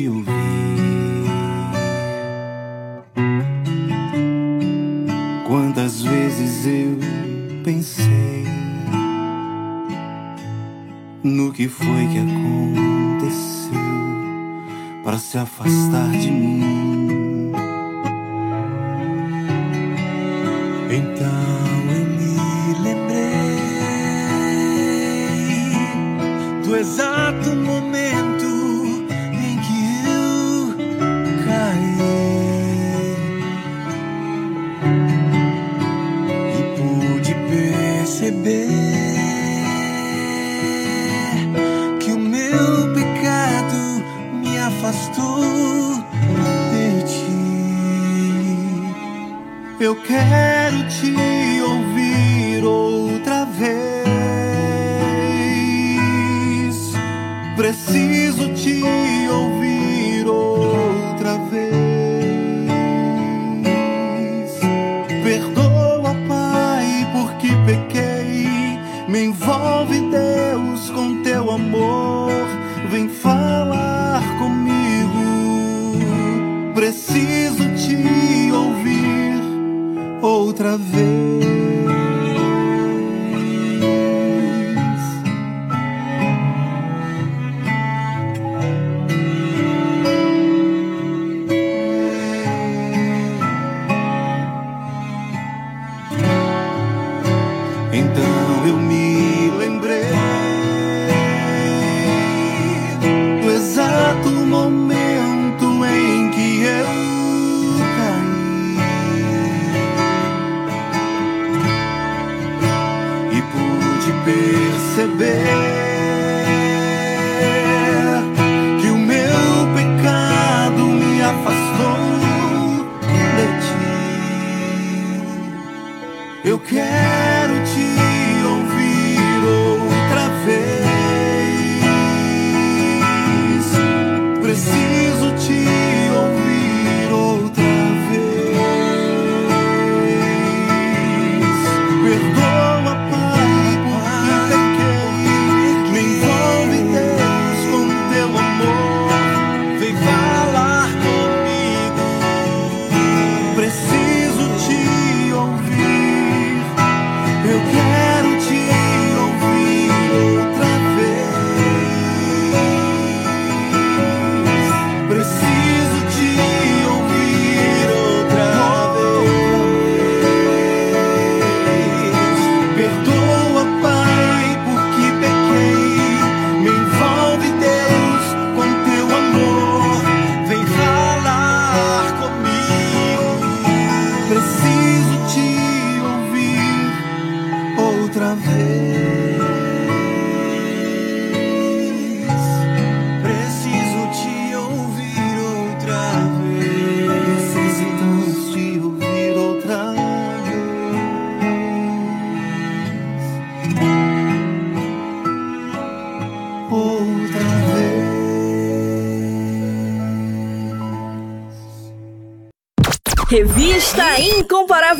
Te ouvir. Quantas vezes eu pensei no que foi que aconteceu para se afastar de mim.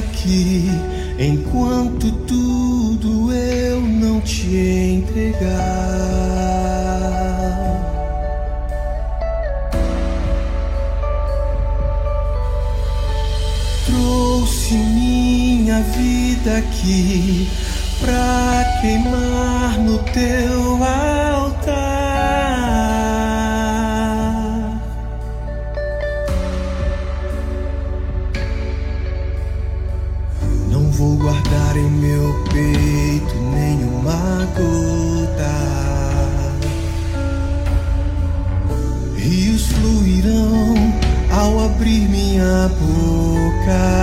Daqui enquanto tudo eu não te entregar. Trouxe minha vida aqui pra queimar no teu altar. Boca.